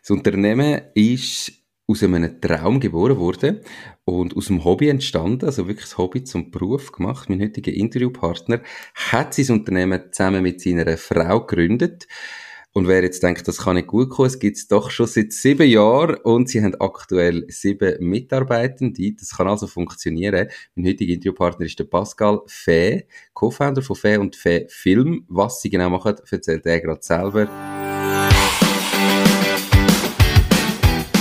Das Unternehmen ist aus einem Traum geboren worden und aus dem Hobby entstanden, also wirklich das Hobby zum Beruf gemacht. Mein heutiger Interviewpartner hat sein Unternehmen zusammen mit seiner Frau gegründet. Und wer jetzt denkt, das kann nicht gut kommen, es gibt es doch schon seit sieben Jahren und sie haben aktuell sieben Mitarbeitende. Das kann also funktionieren. Mein heutiger Interviewpartner ist der Pascal Fee, Co-Founder von Fee und Fee Film. Was sie genau machen, erzählt er gerade selber.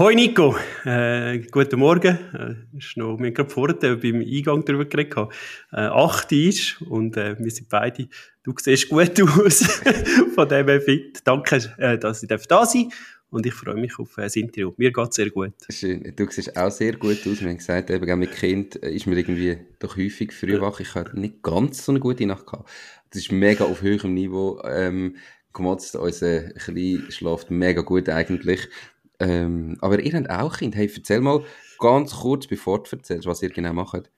Hoi Nico, äh, guten Morgen. Äh, ist noch, wir haben gerade vorher beim Eingang darüber geredet. Äh, 8 ist und äh, wir sind beide, du siehst gut aus, von dem her fit. Danke, äh, dass ich da sein darf. Und ich freue mich auf äh, das Interview. Mir geht es sehr gut. Schön. Du siehst auch sehr gut aus. Wir haben gesagt, eben mit Kind äh, ist mir irgendwie doch häufig früh wach. Ich hatte nicht ganz so eine gute Nacht gehabt. Das ist mega auf höherem Niveau. Ähm, gemotzt, unser Klein schläft mega gut eigentlich. Ähm, aber ihr habt auch Kinder. Hey, erzähl mal ganz kurz, bevor du erzählst, was ihr genau macht.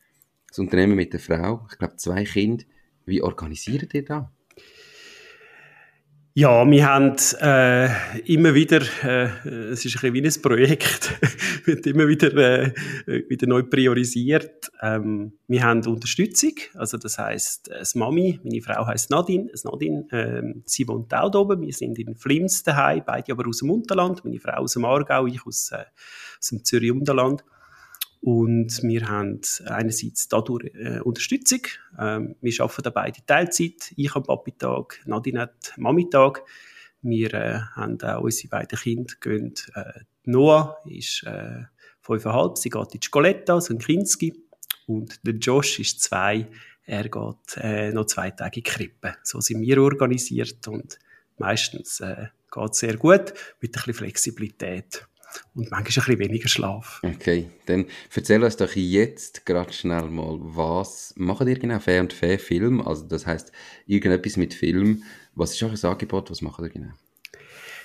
Das Unternehmen mit der Frau, ich glaube zwei Kinder. Wie organisiert ihr das? Ja, wir haben äh, immer wieder, äh, es ist ein bisschen wie ein Projekt, wird immer wieder, äh, wieder neu priorisiert. Ähm, wir haben Unterstützung, also das heißt, das Mami, meine Frau heißt Nadine, das Nadine, äh, sie wohnt auch oben, wir sind in Flims daheim, beide aber aus dem Unterland, meine Frau aus dem Aargau, ich aus, äh, aus dem Zürich Unterland. Und wir haben einerseits dadurch äh, Unterstützung. Ähm, wir arbeiten da beide Teilzeit. Ich am Papi-Tag, Nadine hat Mami-Tag. Wir äh, haben auch unsere beiden Kinder gehen. Äh, Noah ist äh, fünfeinhalb, sie geht in die Scoletta, so ein Kinski. Und der Josh ist zwei, er geht äh, noch zwei Tage in die Krippe. So sind wir organisiert und meistens äh, geht es sehr gut mit ein bisschen Flexibilität und manchmal ein bisschen weniger Schlaf. Okay, dann erzähl uns doch jetzt gerade schnell mal, was macht ihr genau Fair und Fair Film? Also das heißt irgendetwas mit Film. Was ist euch ein Angebot? Was macht ihr genau?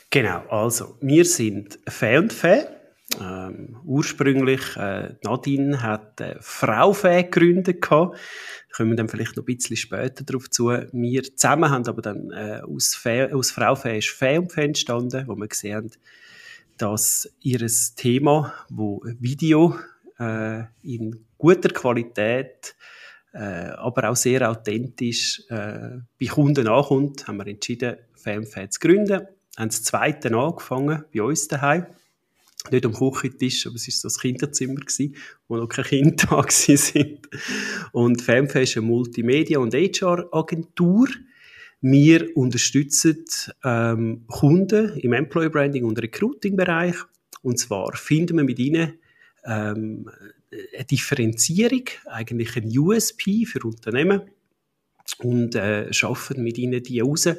Genau, also wir sind Fair und Fair. Ähm, ursprünglich, äh, Nadine hat äh, Frau Fee gegründet gehabt. Da kommen wir dann vielleicht noch ein bisschen später darauf zu. Wir zusammen haben aber dann äh, aus, Fee, aus Frau Fee ist Fee und Fee entstanden, wo wir gesehen haben, dass ihres Thema, wo Video äh, in guter Qualität, äh, aber auch sehr authentisch äh, bei Kunden ankommt, haben wir entschieden, Fanfan zu gründen. Haben das zweite angefangen, bei uns daheim. Nicht am Küchentisch, aber es war so das Kinderzimmer, gewesen, wo noch keine Kinder da sind. Und Fanfan ist eine Multimedia- und HR-Agentur, wir unterstützen ähm, Kunden im Employer Branding und Recruiting Bereich. Und zwar finden wir mit ihnen ähm, eine Differenzierung, eigentlich ein USP für Unternehmen und äh, schaffen mit ihnen die raus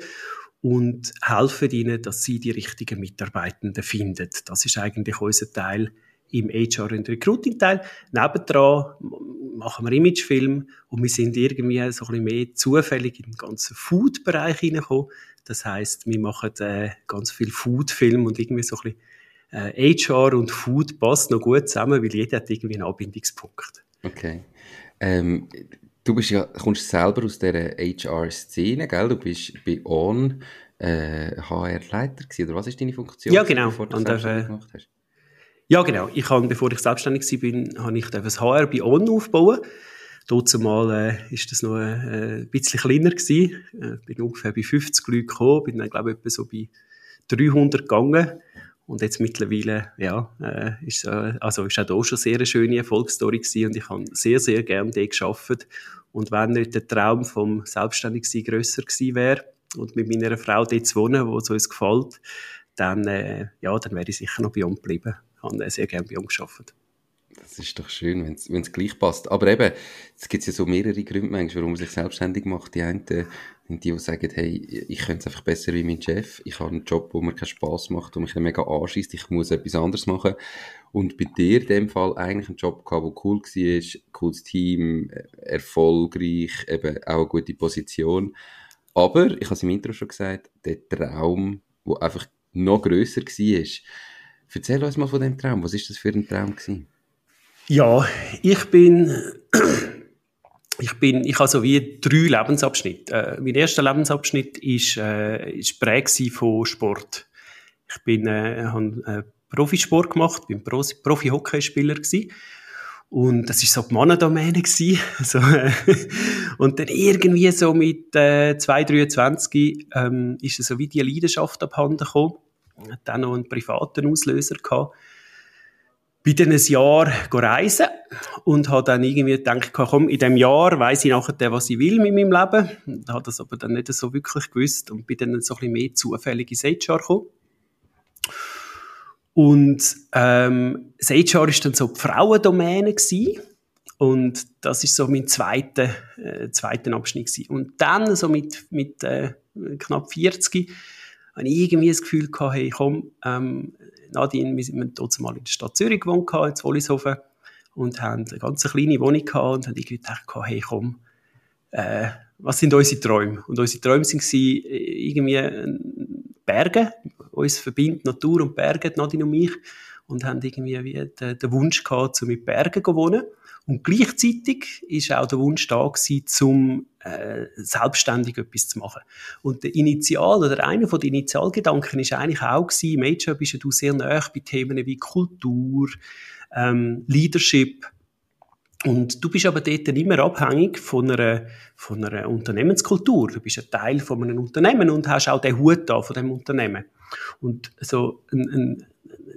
und helfen ihnen, dass sie die richtigen Mitarbeitenden finden. Das ist eigentlich unser Teil im HR- und Recruiting-Teil. Nebendran machen wir Imagefilm und wir sind irgendwie so ein bisschen mehr zufällig in den ganzen Food-Bereich hineingekommen. Das heißt, wir machen äh, ganz viel Food-Film und irgendwie so ein bisschen äh, HR und Food passt noch gut zusammen, weil jeder hat irgendwie einen Anbindungspunkt. Okay. Ähm, du bist ja, kommst selber aus dieser HR-Szene, gell? Du bist bei ON äh, HR-Leiter oder was ist deine Funktion? Ja, genau. Bevor du und, äh, gemacht hast? Ja, genau. Ich habe, bevor ich selbstständig war, habe ich das HR bei ON aufgebaut. Dort mal äh, ist das noch äh, ein bisschen kleiner gewesen. Äh, bin ungefähr bei 50 Leuten gekommen, bin dann glaube ich etwa so bei 300 gegangen Und jetzt mittlerweile, ja, äh, ist, äh, also ist auch da schon sehr eine schöne Erfolgsstory gewesen und ich habe sehr, sehr gerne dort gearbeitet. Und wenn nicht der Traum vom Selbstständigsein grösser gewesen wäre und mit meiner Frau dort zu wohnen, wo es uns gefällt, dann, äh, ja, dann wäre ich sicher noch bei uns geblieben. Habe sehr gerne bei uns gearbeitet. Das ist doch schön, wenn es gleich passt. Aber eben, es gibt ja so mehrere Gründe, warum man sich selbstständig macht. Die einen sind die, die sagen, hey, ich könnte es einfach besser wie mein Chef. Ich habe einen Job, wo mir keinen Spass macht, wo mich mega anschießt. Ich muss etwas anderes machen. Und bei dir in dem Fall eigentlich einen Job gehabt, der cool war, cooles Team, erfolgreich, eben auch eine gute Position. Aber, ich habe es im Intro schon gesagt, der Traum, der einfach noch grösser war. Erzähl uns mal von dem Traum. Was ist das für ein Traum gewesen? Ja, ich bin, ich bin, ich habe so wie drei Lebensabschnitte. Äh, mein erster Lebensabschnitt ist, äh, ist prägt von Sport. Ich bin, äh, habe äh, Profisport gemacht, bin Pro Profi-Hockeyspieler gewesen. Und das ist so die Mannendomäne gewesen. so, äh, und dann irgendwie so mit äh, 2,23 ähm, ist so wie die Leidenschaft abhanden gekommen. Dann noch einen privaten Auslöser gehabt bin dann ein Jahr reisen und habe dann irgendwie gedacht, komm, in dem Jahr weiß ich nachher, was ich will mit meinem Leben. Und habe das aber dann nicht so wirklich gewusst und bin dann so ein bisschen mehr zufällig ins HR gekommen. Und ähm, das HR war dann so die Frauendomäne gewesen. Und das ist so mein zweiter, äh, zweiter Abschnitt gewesen. Und dann, so mit, mit äh, knapp 40, habe ich irgendwie das Gefühl gehabt, hey, komm, ähm, Nadine, wir sind dort mal in der Stadt Zürich gewohnt, in Wollishofen, und haben eine ganz kleine Wohnung gehabt und haben irgendwie gedacht, hey, komm, äh, was sind unsere Träume? Und unsere Träume waren irgendwie äh, Berge, uns verbindet Natur und Berge, Nadine und mich, und haben irgendwie wie den, den Wunsch gehabt, zu mit Bergen zu wohnen. Und gleichzeitig ist auch der Wunsch da gewesen, zum äh, selbstständig etwas zu machen. Und der Initial oder einer von den Initialgedanken ist eigentlich auch gewesen, Major bist du sehr nah bei Themen wie Kultur, ähm, Leadership. Und du bist aber dort immer abhängig von einer, von einer Unternehmenskultur. Du bist ein Teil von einem Unternehmen und hast auch den Hut da von dem Unternehmen. Und so ein, ein,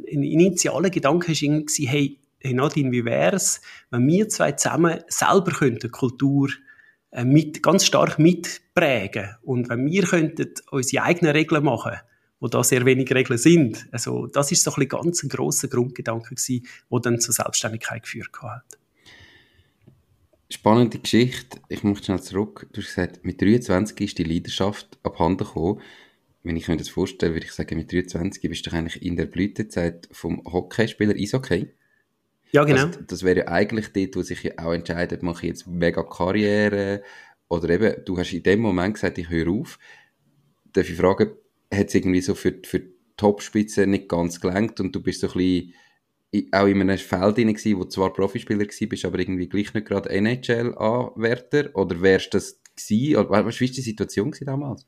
ein initialer Gedanke war irgendwie, hey, hey Nadine, wie wäre es, wenn wir zwei zusammen selber könnten Kultur äh, mit, ganz stark mitprägen und wenn wir könnten unsere eigenen Regeln machen, wo da sehr wenig Regeln sind. Also das ist so ein ganz ein grosser Grundgedanke gewesen, der dann zur Selbstständigkeit geführt hat. Spannende Geschichte. Ich muss schnell zurück. Du hast gesagt, mit 23 ist die Leidenschaft abhanden gekommen. Wenn ich mir das vorstelle, würde ich sagen, mit 23 bist du eigentlich in der Blütezeit vom Hockeyspieler Eishockey. Ja, genau. Das, das wäre ja eigentlich dort, wo sich ja auch entscheidet, mache ich jetzt mega Karriere oder eben, du hast in dem Moment gesagt, ich höre auf. Darf ich fragen, hat es irgendwie so für, für die Topspitze nicht ganz gelenkt und du bist so ein bisschen auch in einem Feld drin gewesen, wo zwar Profispieler bist, aber irgendwie gleich nicht gerade NHL-Anwärter? Oder wärst du das gewesen? Oder, du, wie war die Situation damals?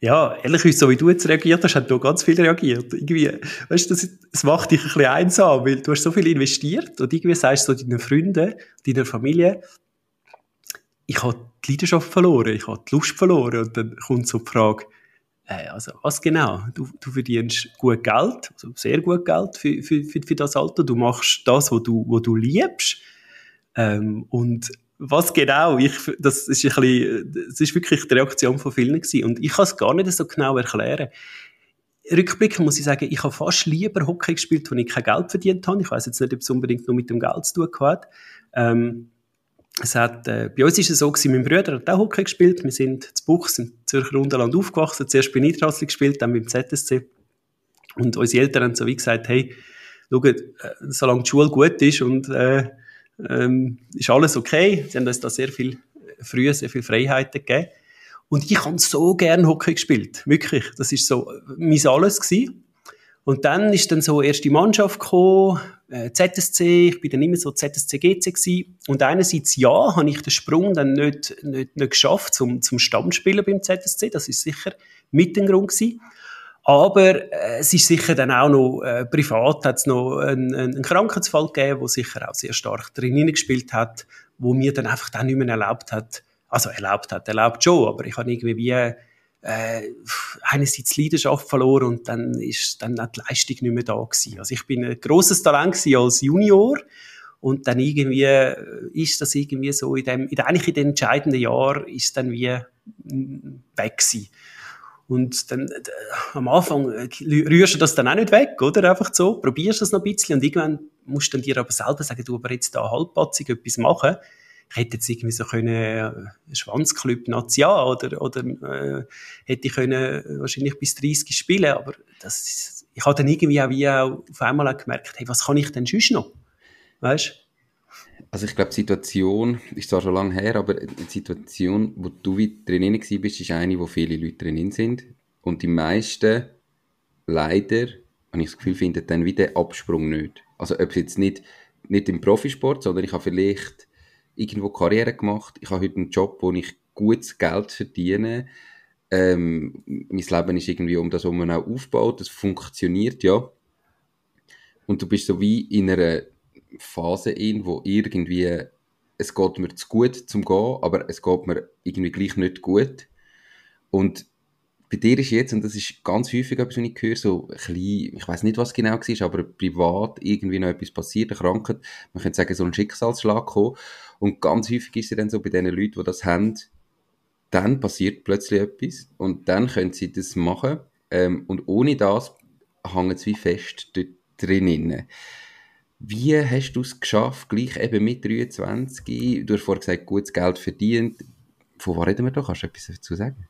Ja, ehrlich gesagt, so wie du jetzt reagiert hast, hat da ganz viel reagiert. Irgendwie, weißt du, das macht dich ein bisschen einsam, weil du hast so viel investiert und irgendwie sagst du so deinen Freunden, deiner Familie, ich habe die Leidenschaft verloren, ich habe die Lust verloren und dann kommt so die Frage, äh, also was genau? Du, du verdienst gut Geld, also sehr gut Geld für, für, für, für das Alter, du machst das, was du, was du liebst ähm, und was genau? Ich, das ist ein bisschen, das ist wirklich die Reaktion von vielen gewesen. Und ich kann es gar nicht so genau erklären. Rückblickend muss ich sagen, ich habe fast lieber Hockey gespielt, wo ich kein Geld verdient habe. Ich weiß jetzt nicht, ob es unbedingt nur mit dem Geld zu tun hat. Ähm, es hat, äh, bei uns ist es so gewesen, mein Bruder hat auch Hockey gespielt. Wir sind zu Buchs, in Zürcher Unterland aufgewachsen. Zuerst bei Niedertrassli gespielt, dann beim ZSC. Und unsere Eltern haben so wie gesagt, hey, schau, äh, solange die Schule gut ist und, äh, ähm, ist alles okay. Sie haben uns da sehr viel, früher sehr viel Freiheiten gegeben. Und ich habe so gern Hockey gespielt. Wirklich. Das ist so mein Alles gewesen. Und dann ist dann so erst die Mannschaft gekommen, äh, ZSC, ich bin dann immer so ZSC GC gewesen. Und einerseits ja, habe ich den Sprung dann nicht, nicht, nicht geschafft zum, zum Stammspieler beim ZSC. Das ist sicher mit dem Grund gewesen. Aber äh, es ist sicher dann auch noch, äh, privat hat es noch einen, einen Krankheitsfall gegeben, der sicher auch sehr stark drin gespielt hat, wo mir dann einfach dann nicht mehr erlaubt hat, also erlaubt hat, erlaubt schon, aber ich habe irgendwie wie äh, einerseits Leidenschaft verloren und dann ist dann auch die Leistung nicht mehr da gewesen. Also ich bin ein grosses Talent als Junior und dann irgendwie äh, ist das irgendwie so in dem, in, eigentlich in den entscheidenden Jahren ist dann wie mm, weg gewesen. Und dann, äh, am Anfang äh, rührst du das dann auch nicht weg, oder? Einfach so, probierst das noch ein bisschen und irgendwann musst du dann dir aber selber sagen, du aber jetzt da halbpatzig etwas machen ich hätte jetzt irgendwie so können, äh, Schwanzclub Nazia oder, oder äh, hätte ich können wahrscheinlich bis 30 spielen, aber das, ich habe dann irgendwie auch, wie auch auf einmal auch gemerkt, hey, was kann ich denn sonst noch? Weißt also ich glaube, die Situation ist zwar schon lange her, aber die Situation, wo du drin bist, ist eine, wo viele Leute drin sind. Und die meisten, leider, habe ich das Gefühl, finden dann wieder Absprung nicht. Also ob es jetzt nicht, nicht im Profisport, sondern ich habe vielleicht irgendwo Karriere gemacht. Ich habe heute einen Job, wo ich gutes Geld verdiene. Ähm, mein Leben ist irgendwie um das herum auch aufgebaut. Das funktioniert, ja. Und du bist so wie in einer Phase in, wo irgendwie es geht mir zu gut zum Gehen, aber es geht mir irgendwie gleich nicht gut. Und bei dir ist jetzt, und das ist ganz häufig etwas, was ich höre, so ein bisschen, ich weiß nicht, was genau war, aber privat irgendwie noch etwas passiert, eine Krankheit, man könnte sagen, so ein Schicksalsschlag kommen. Und ganz häufig ist es dann so bei den Leuten, die das haben, dann passiert plötzlich etwas und dann können sie das machen. Ähm, und ohne das hängen sie fest dort drinnen. Wie hast du es geschafft, gleich eben mit 23, du hast vorhin gesagt, gutes Geld verdient. Von was reden wir da? Kannst du etwas dazu sagen?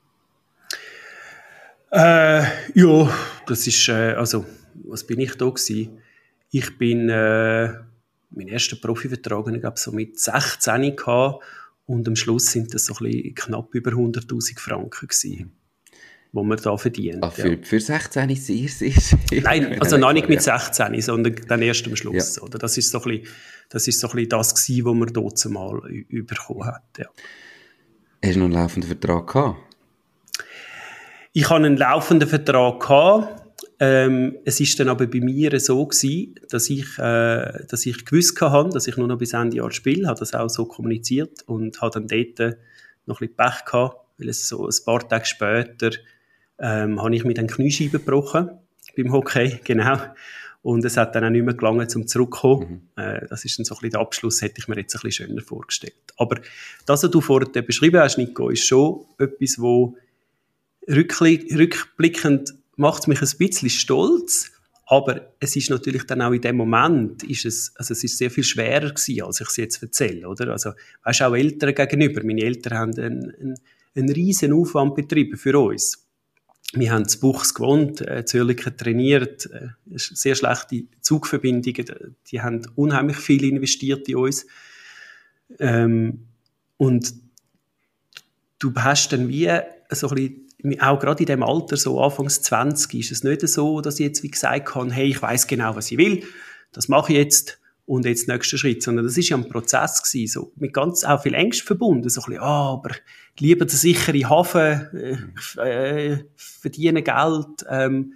Äh, ja, das ist, äh, also, was bin ich da gewesen? Ich bin, äh, mein erster Profivertrag, ich glaube, so mit 16 gehabt, und am Schluss sind das so ein bisschen knapp über 100.000 Franken gewesen, wo man da verdient. Ah, für, ja. für 16 ist es sehr Nein, also noch nicht mit 16, sondern dann erst am Schluss. Ja. Oder? Das ist so ein bisschen das, ist so ein bisschen das gewesen, was man dort mal bekommen hat. Ja. Hast du noch einen laufenden Vertrag gehabt? Ich hatte einen laufenden Vertrag gehabt. Ähm, es ist dann aber bei mir so gewesen, dass ich, äh, dass ich gewusst habe, dass ich nur noch bis Ende Jahr spiele, habe das auch so kommuniziert und habe dann dort noch ein bisschen Pech gehabt, weil es so ein paar Tage später ähm, habe ich mir dann Kniescheibe gebrochen beim Hockey, genau. Und es hat dann auch nicht mehr gelangen, zum zurückzukommen. Mhm. Äh, das ist dann so ein bisschen der Abschluss, hätte ich mir jetzt ein bisschen schöner vorgestellt. Aber das, was du vorher beschrieben hast, Nico, ist schon etwas, wo rückblickend macht mich ein bisschen stolz, aber es ist natürlich dann auch in dem Moment, ist es, also es ist sehr viel schwerer gewesen, als ich es jetzt erzähle, oder? Also, weißt auch Eltern gegenüber. Meine Eltern haben einen, einen, einen riesen Aufwand betrieben für uns. Wir haben zu Buchs gewohnt, äh, Zürcher trainiert, äh, sehr schlechte Zugverbindungen, die haben unheimlich viel investiert in uns. Ähm, und du hast dann wie so ein bisschen auch gerade in dem Alter, so Anfangs 20, ist es nicht so, dass ich jetzt wie gesagt habe, hey, ich weiß genau, was ich will, das mache ich jetzt und jetzt nächster Schritt, sondern das ist ja ein Prozess gewesen, so mit ganz auch viel Ängst verbunden, so ein bisschen, ah, aber lieber der sichere Hafen, äh, äh, verdienen Geld, ähm,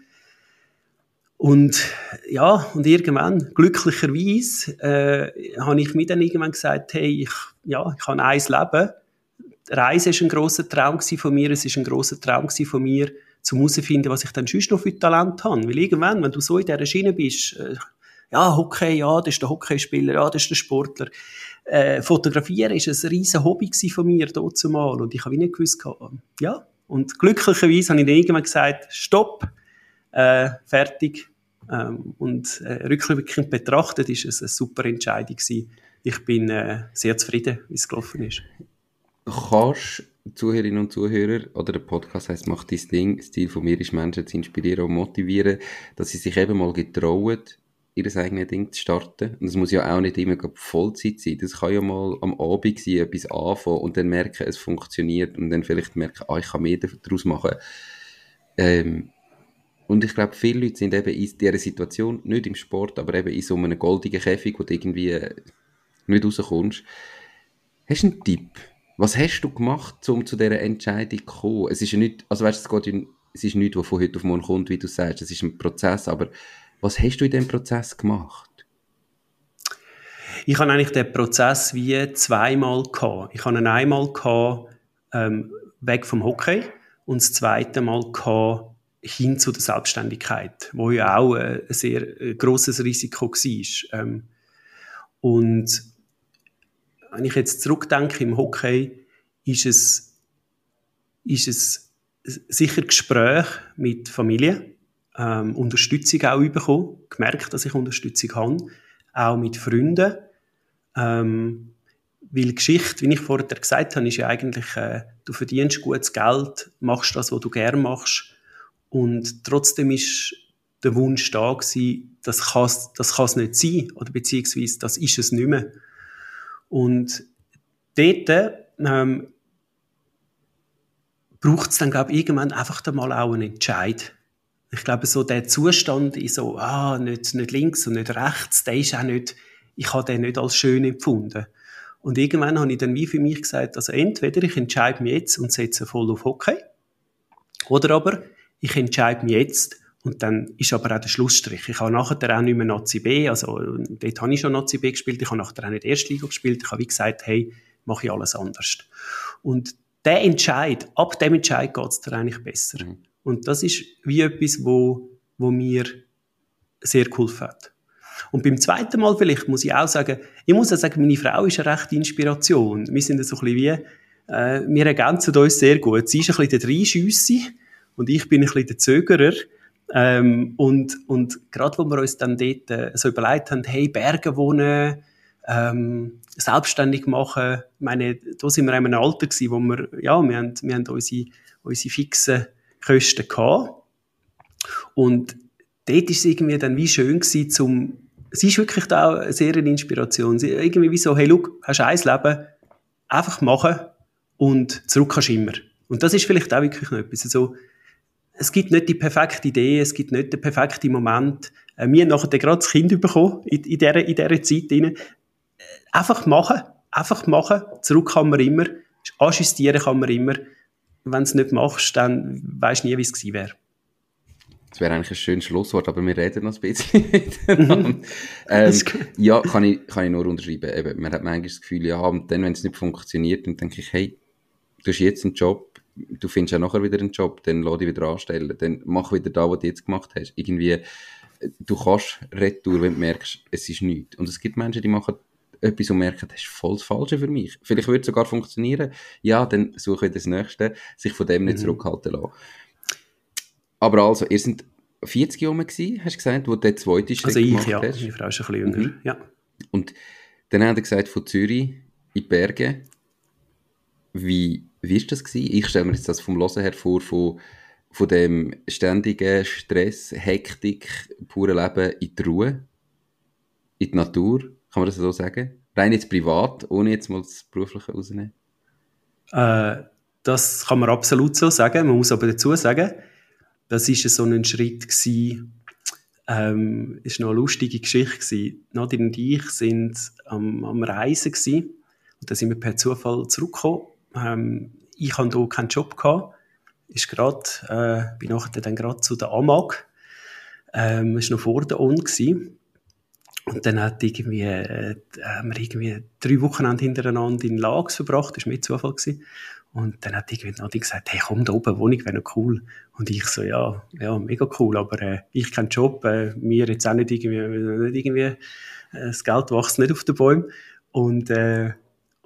und ja, und irgendwann, glücklicherweise, äh, habe ich mir dann irgendwann gesagt, hey, ich, ja, ich habe eins Leben Reise ist ein großer Traum von mir. Es ist ein großer Traum von mir, zum herauszufinden, was ich dann sonst noch für Talent habe. Weil irgendwann, wenn du so in dieser Schiene bist, äh, ja, Hockey, ja, das ist der Hockeyspieler, ja, das ist der Sportler. Äh, Fotografieren ist ein riesen Hobby von mir dort zumal und ich habe nicht gewusst, ja. Und glücklicherweise habe ich dann irgendwann gesagt, stopp, äh, fertig. Ähm, und äh, rückblickend betrachtet ist es eine super Entscheidung gewesen. Ich bin äh, sehr zufrieden, wie es gelaufen ist kannst Zuhörerinnen und Zuhörer, oder der Podcast heißt Mach dein Ding, Ziel von mir ist, Menschen zu inspirieren und motivieren, dass sie sich eben mal getrauen, ihr eigenes Ding zu starten. Und das muss ja auch nicht immer Vollzeit sein. Das kann ja mal am Abend sein, etwas anfangen und dann merken, es funktioniert und dann vielleicht merken, ah, ich kann mehr daraus machen. Ähm, und ich glaube, viele Leute sind eben in dieser Situation, nicht im Sport, aber eben in so einem goldigen Käfig, wo du irgendwie nicht rauskommst. Hast du einen Tipp? Was hast du gemacht, um zu dieser Entscheidung zu kommen? Es ist ja nicht, also weißt, es, geht es ist nichts, was von heute auf morgen kommt, wie du sagst. Es ist ein Prozess, aber was hast du in diesem Prozess gemacht? Ich habe eigentlich den Prozess wie zweimal gehabt. Ich habe ihn einmal gehabt, ähm, weg vom Hockey, und das zweite Mal gehabt, hin zu der Selbstständigkeit, wo ja auch ein sehr äh, großes Risiko war. Ähm, und wenn ich jetzt zurückdenke im Hockey, ist es, ist es sicher Gespräch mit Familie, ähm, Unterstützung auch bekommen, gemerkt, dass ich Unterstützung habe, auch mit Freunden. Ähm, weil Geschichte, wie ich vorher gesagt habe, ist ja eigentlich, äh, du verdienst gutes Geld, machst das, was du gerne machst. Und trotzdem ist der Wunsch da gewesen, das kann das kann's nicht sein, oder beziehungsweise das ist es nicht mehr. Und dort ähm, braucht es dann, glaube ich, irgendwann einfach mal auch einen Entscheid. Ich glaube, so der Zustand ist so, ah, nicht, nicht links und nicht rechts, der ist auch nicht, ich habe den nicht als schön empfunden. Und irgendwann habe ich dann wie für mich gesagt, also entweder ich entscheide mich jetzt und setze voll auf Hockey, oder aber ich entscheide mich jetzt und dann ist aber auch der Schlussstrich. Ich habe nachher auch nicht mehr Nazi B, also dort habe ich schon Nazi B gespielt, ich habe nachher auch nicht Erstliga gespielt, ich habe wie gesagt, hey, mache ich alles anders. Und der Entscheid, ab dem Entscheid geht es dir eigentlich besser. Mhm. Und das ist wie etwas, wo, wo mir sehr geholfen hat. Und beim zweiten Mal vielleicht muss ich auch sagen, ich muss auch sagen, meine Frau ist eine rechte Inspiration. Wir sind so ein bisschen wie, äh, wir ergänzen uns sehr gut. Sie ist ein bisschen der Dreischüsse und ich bin ein bisschen der Zögerer. Ähm, und, und gerade wo wir uns dann dort äh, so überlegt haben, hey, Berge wohnen, ähm, selbstständig machen, ich meine, da sind wir in einem Alter gewesen, wo wir, ja, wir haben, wir haben unsere, unsere fixen Kosten gehabt. Und dort ist es irgendwie dann wie schön gewesen, zum, sie ist wirklich da eine sehr eine Inspiration. Sie, irgendwie wie so, hey, look, hast ein Leben, einfach machen und zurück kannst immer. Und das ist vielleicht auch wirklich noch etwas. Also, es gibt nicht die perfekte Idee, es gibt nicht den perfekten Moment. Äh, wir haben nachher gerade das Kind bekommen, in, in, dieser, in dieser Zeit. Rein. Äh, einfach machen, einfach machen, zurück kann man immer, assistieren kann man immer. Wenn du es nicht machst, dann weisst du nie, wie es gewesen wäre. Das wäre eigentlich ein schönes Schlusswort, aber wir reden noch ein bisschen miteinander. Mhm. ähm, ja, kann ich, kann ich nur unterschreiben. Eben, man hat manchmal das Gefühl, ja, und dann, wenn es nicht funktioniert, dann denke ich, hey, du hast jetzt einen Job, du findest ja nachher wieder einen Job, dann lass dich wieder anstellen, dann mach wieder da, was du jetzt gemacht hast. Irgendwie, du kannst retour, wenn du merkst, es ist nichts. Und es gibt Menschen, die machen etwas und merken, das ist voll das Falsche für mich. Vielleicht würde es sogar funktionieren. Ja, dann suche ich das Nächste, sich von dem nicht mhm. zurückhalten lassen. Aber also, ihr seid 40 Jahre gewesen, hast du gesagt, wo du den zweiten Schritt also ich, gemacht ja. hast. meine Frau ist ein bisschen jünger, mhm. ja. Und dann hat er gesagt, von Zürich in die Berge. Wie, wie das gewesen? Ich stelle mir jetzt das vom Hören her vor, von, von dem ständigen Stress, Hektik, pure Leben in die Ruhe, in die Natur, kann man das so sagen? Rein jetzt privat, ohne jetzt mal das Berufliche rauszunehmen? Äh, das kann man absolut so sagen. Man muss aber dazu sagen, das ist so ein Schritt gewesen, ähm, ist noch eine lustige Geschichte gewesen. Nadine und ich sind am, am Reisen gewesen, und da sind wir per Zufall zurückgekommen. Ähm, ich hatte hier keinen Job gehabt, ist grad, äh, bin nachher dann gerade zu der AMAG, ähm, ist noch vor der ON gewesen. Und dann hat irgendwie, äh, haben wir irgendwie drei Wochen hintereinander in Lags verbracht, das war mit Zufall gewesen. Und dann hat irgendwie Nadine gesagt, hey, komm, da oben Wohnung wäre noch cool. Und ich so, ja, ja, mega cool, aber äh, ich keinen Job, äh, mir jetzt auch nicht irgendwie, nicht irgendwie, äh, das Geld wächst nicht auf den Bäumen. Und, äh,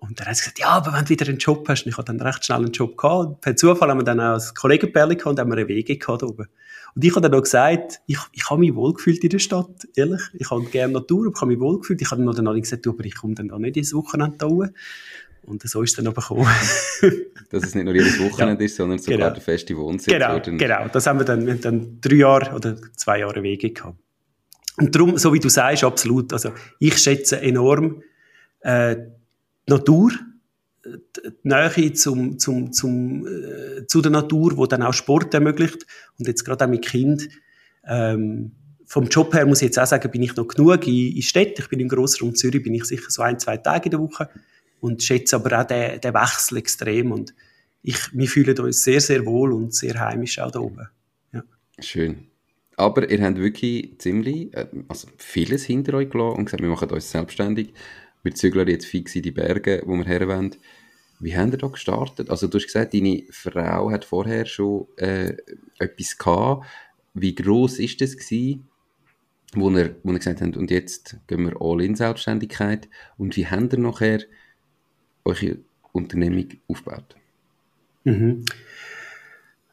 und dann hat sie gesagt, ja, aber wenn du wieder einen Job hast, und ich habe dann recht schnell einen Job gehabt. Und per Zufall haben wir dann auch ein Kollegenpärchen gehabt und haben wir eine Wege gehabt oben. Und ich habe dann auch gesagt, ich, ich habe mich wohlgefühlt in der Stadt, ehrlich. Ich habe gerne Natur, aber ich habe mich wohlgefühlt. Ich habe dann noch den gesagt, du, aber ich komme dann da nicht ins Wochenende da oben. Und so ist es dann aber gekommen. Dass es nicht nur jedes Wochenende ja, ist, sondern sogar genau. der feste Wohnsitz. Genau, genau. Das haben wir dann, wir haben dann drei Jahre oder zwei Jahre Wege gehabt. Und darum, so wie du sagst, absolut. Also, ich schätze enorm, äh, die Natur, die Nähe zum, zum, zum, äh, zu der Natur, wo dann auch Sport ermöglicht. Und jetzt gerade auch mit Kind, ähm, vom Job her muss ich jetzt auch sagen, bin ich noch genug in, in Städten. Ich bin im Grossraum Zürich, bin ich sicher so ein, zwei Tage in der Woche und schätze aber auch den, den Wechsel extrem und ich, wir fühlen uns sehr, sehr wohl und sehr heimisch auch da oben. Ja. Schön. Aber ihr habt wirklich ziemlich, äh, also vieles hinter euch gelassen und gesagt, wir machen uns selbstständig. Wir zügeln jetzt fix in die Berge, wo wir her wollen. Wie haben ihr da gestartet? Also du hast gesagt, deine Frau hat vorher schon äh, etwas gehabt. Wie groß ist das gewesen, wo ihr, wo ihr gesagt habt, und jetzt gehen wir all in Selbstständigkeit? Und wie habt ihr nachher eure Unternehmung aufgebaut? Mhm.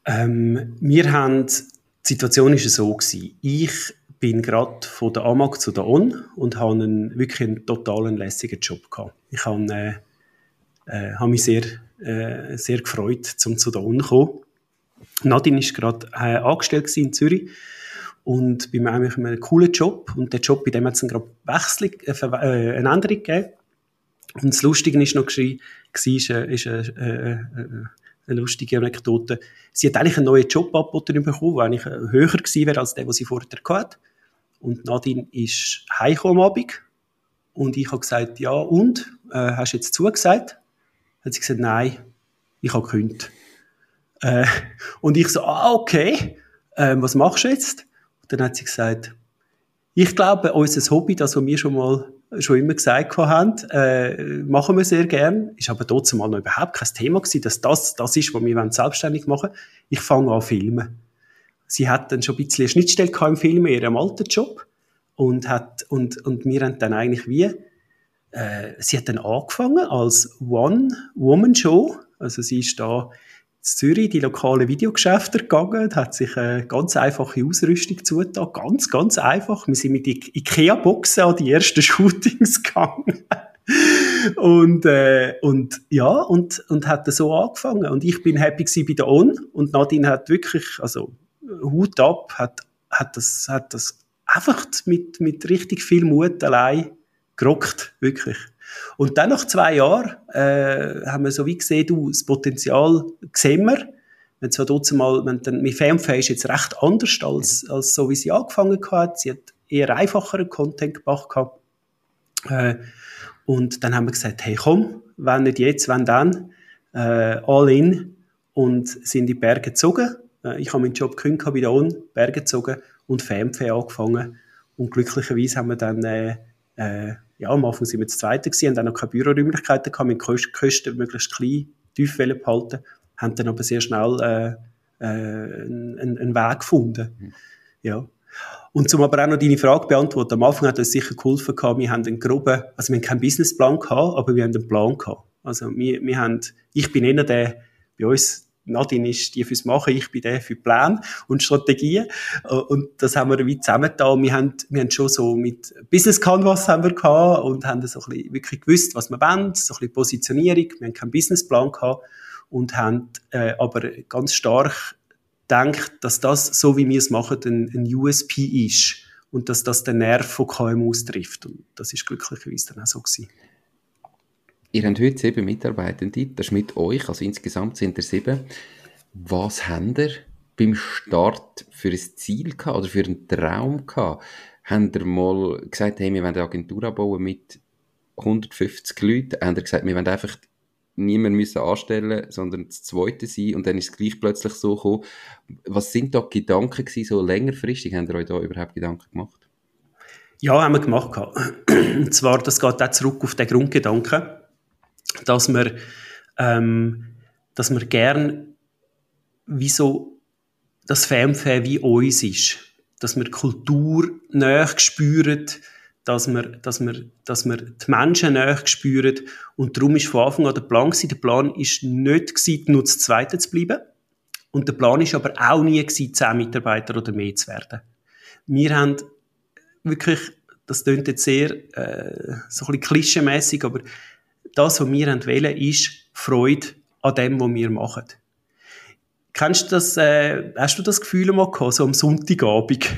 Ähm, wir haben, die Situation war so gewesen. Ich bin gerade von der AMAG zu der ON und habe einen, wirklich einen totalen lässigen Job gehabt. Ich habe, äh, äh, habe mich sehr, äh, sehr gefreut, um zu der ON zu kommen. Nadine war gerade äh, angestellt in Zürich und bei mir eigentlich einen coolen Job und der Job, bei dem hat es gerade Wechsel, äh, äh, eine Änderung gegeben. Und das Lustige ist noch, war, ist, äh, ist äh eine lustige Anekdote. Sie hat eigentlich einen neuen Job angeboten bekommen, der eigentlich höher gewesen wäre als der, den sie vorher hatte. Und Nadine ist heimgekommen am Abend. Und ich habe gesagt, ja, und? Äh, hast du jetzt zugesagt? Hat sie gesagt, nein, ich habe gekündigt. Äh, und ich so, ah, okay, äh, was machst du jetzt? Und dann hat sie gesagt, ich glaube, unser Hobby, das, wir schon mal schon immer gesagt haben, äh, machen wir sehr gern, ist aber trotzdem mal noch überhaupt kein Thema gewesen, dass das das ist, was wir selbstständig machen Ich fange an filmen. Sie hat dann schon ein bisschen eine Schnittstelle im Film in ihrem alten Job und hat und und wir haben dann eigentlich wie äh, sie hat dann angefangen als One-Woman-Show, also sie ist da in Zürich die lokalen Videogeschäfte gegangen, hat sich eine ganz einfache Ausrüstung zugetan, ganz, ganz einfach. Wir sind mit Ikea-Boxen an die ersten Shootings gegangen. und, äh, und ja, und, und hat so angefangen. Und ich bin happy bei der On und Nadine hat wirklich, also Hut ab, hat, hat, das, hat das einfach mit, mit richtig viel Mut allein gerockt, wirklich. Und dann nach zwei Jahren äh, haben wir so wie gesehen, du, das Potenzial sehen wir. Wenn zwar trotzdem mal, wenn dann, mit Fanfare ist jetzt recht anders als, als so, wie sie angefangen hat. Sie hat eher einfacheren Content gemacht gehabt. Äh, und dann haben wir gesagt, hey komm, wenn nicht jetzt, wenn dann, äh, all in und sind in die Berge gezogen. Äh, ich habe meinen Job gekündigt bei der ON, Berge gezogen und Fanfare angefangen. Und glücklicherweise haben wir dann äh, äh, ja, am Anfang sind wir das Zweite gewesen, haben dann noch keine Büroräumlichkeiten gehabt, mit Kosten möglichst klein, tief behalten, haben dann aber sehr schnell äh, äh, einen, einen Weg gefunden. Mhm. Ja. Und zum aber auch noch deine Frage beantworten, am Anfang hat uns sicher geholfen gehabt, wir haben einen groben, also wir haben keinen Businessplan gehabt, aber wir haben einen Plan gehabt. Also wir, wir haben, ich bin einer der, bei uns Nadine ist die fürs Machen, ich bin der für Pläne und Strategien. Äh, und das haben wir wie zusammengetan. Wir haben, wir haben schon so mit Business Canvas haben wir gehabt und haben so ein bisschen wirklich gewusst, was wir wollen, so ein bisschen Positionierung. Wir haben keinen Businessplan gehabt und haben äh, aber ganz stark gedacht, dass das, so wie wir es machen, ein, ein USP ist und dass das den Nerv von KMUs trifft. Und das ist glücklicherweise dann auch so gewesen. Ihr habt heute sieben Mitarbeitende, das ist mit euch, also insgesamt sind ihr sieben. Was habt ihr beim Start für ein Ziel gehabt oder für einen Traum gehabt? Habt ihr mal gesagt, hey, wir wollen eine Agentur abbauen mit 150 Leuten? Habt ihr gesagt, wir wollen einfach niemanden müssen anstellen, sondern das Zweite sein und dann ist es gleich plötzlich so gekommen. Was sind da Gedanken gewesen, so längerfristig? Habt ihr euch da überhaupt Gedanken gemacht? Ja, haben wir gemacht. Und zwar, das geht auch zurück auf den Grundgedanken dass wir, ähm, dass wir gern wie so das Fanfare wie uns ist. Dass wir Kultur näher spüren, dass wir, dass wir, dass wir die Menschen näher spüren. Und darum ist von Anfang an der Plan. Der Plan ist nicht gewesen, nur das Zweite zu bleiben. Und der Plan ist aber auch nie gewesen, zehn Mitarbeiter oder mehr zu werden. Wir haben wirklich, das klingt jetzt sehr, äh, so ein bisschen klischeemässig, aber das, was wir wollen, ist Freude an dem, was wir machen. Kennst du das, äh, hast du das Gefühl mal gehabt, so am Sonntagabend?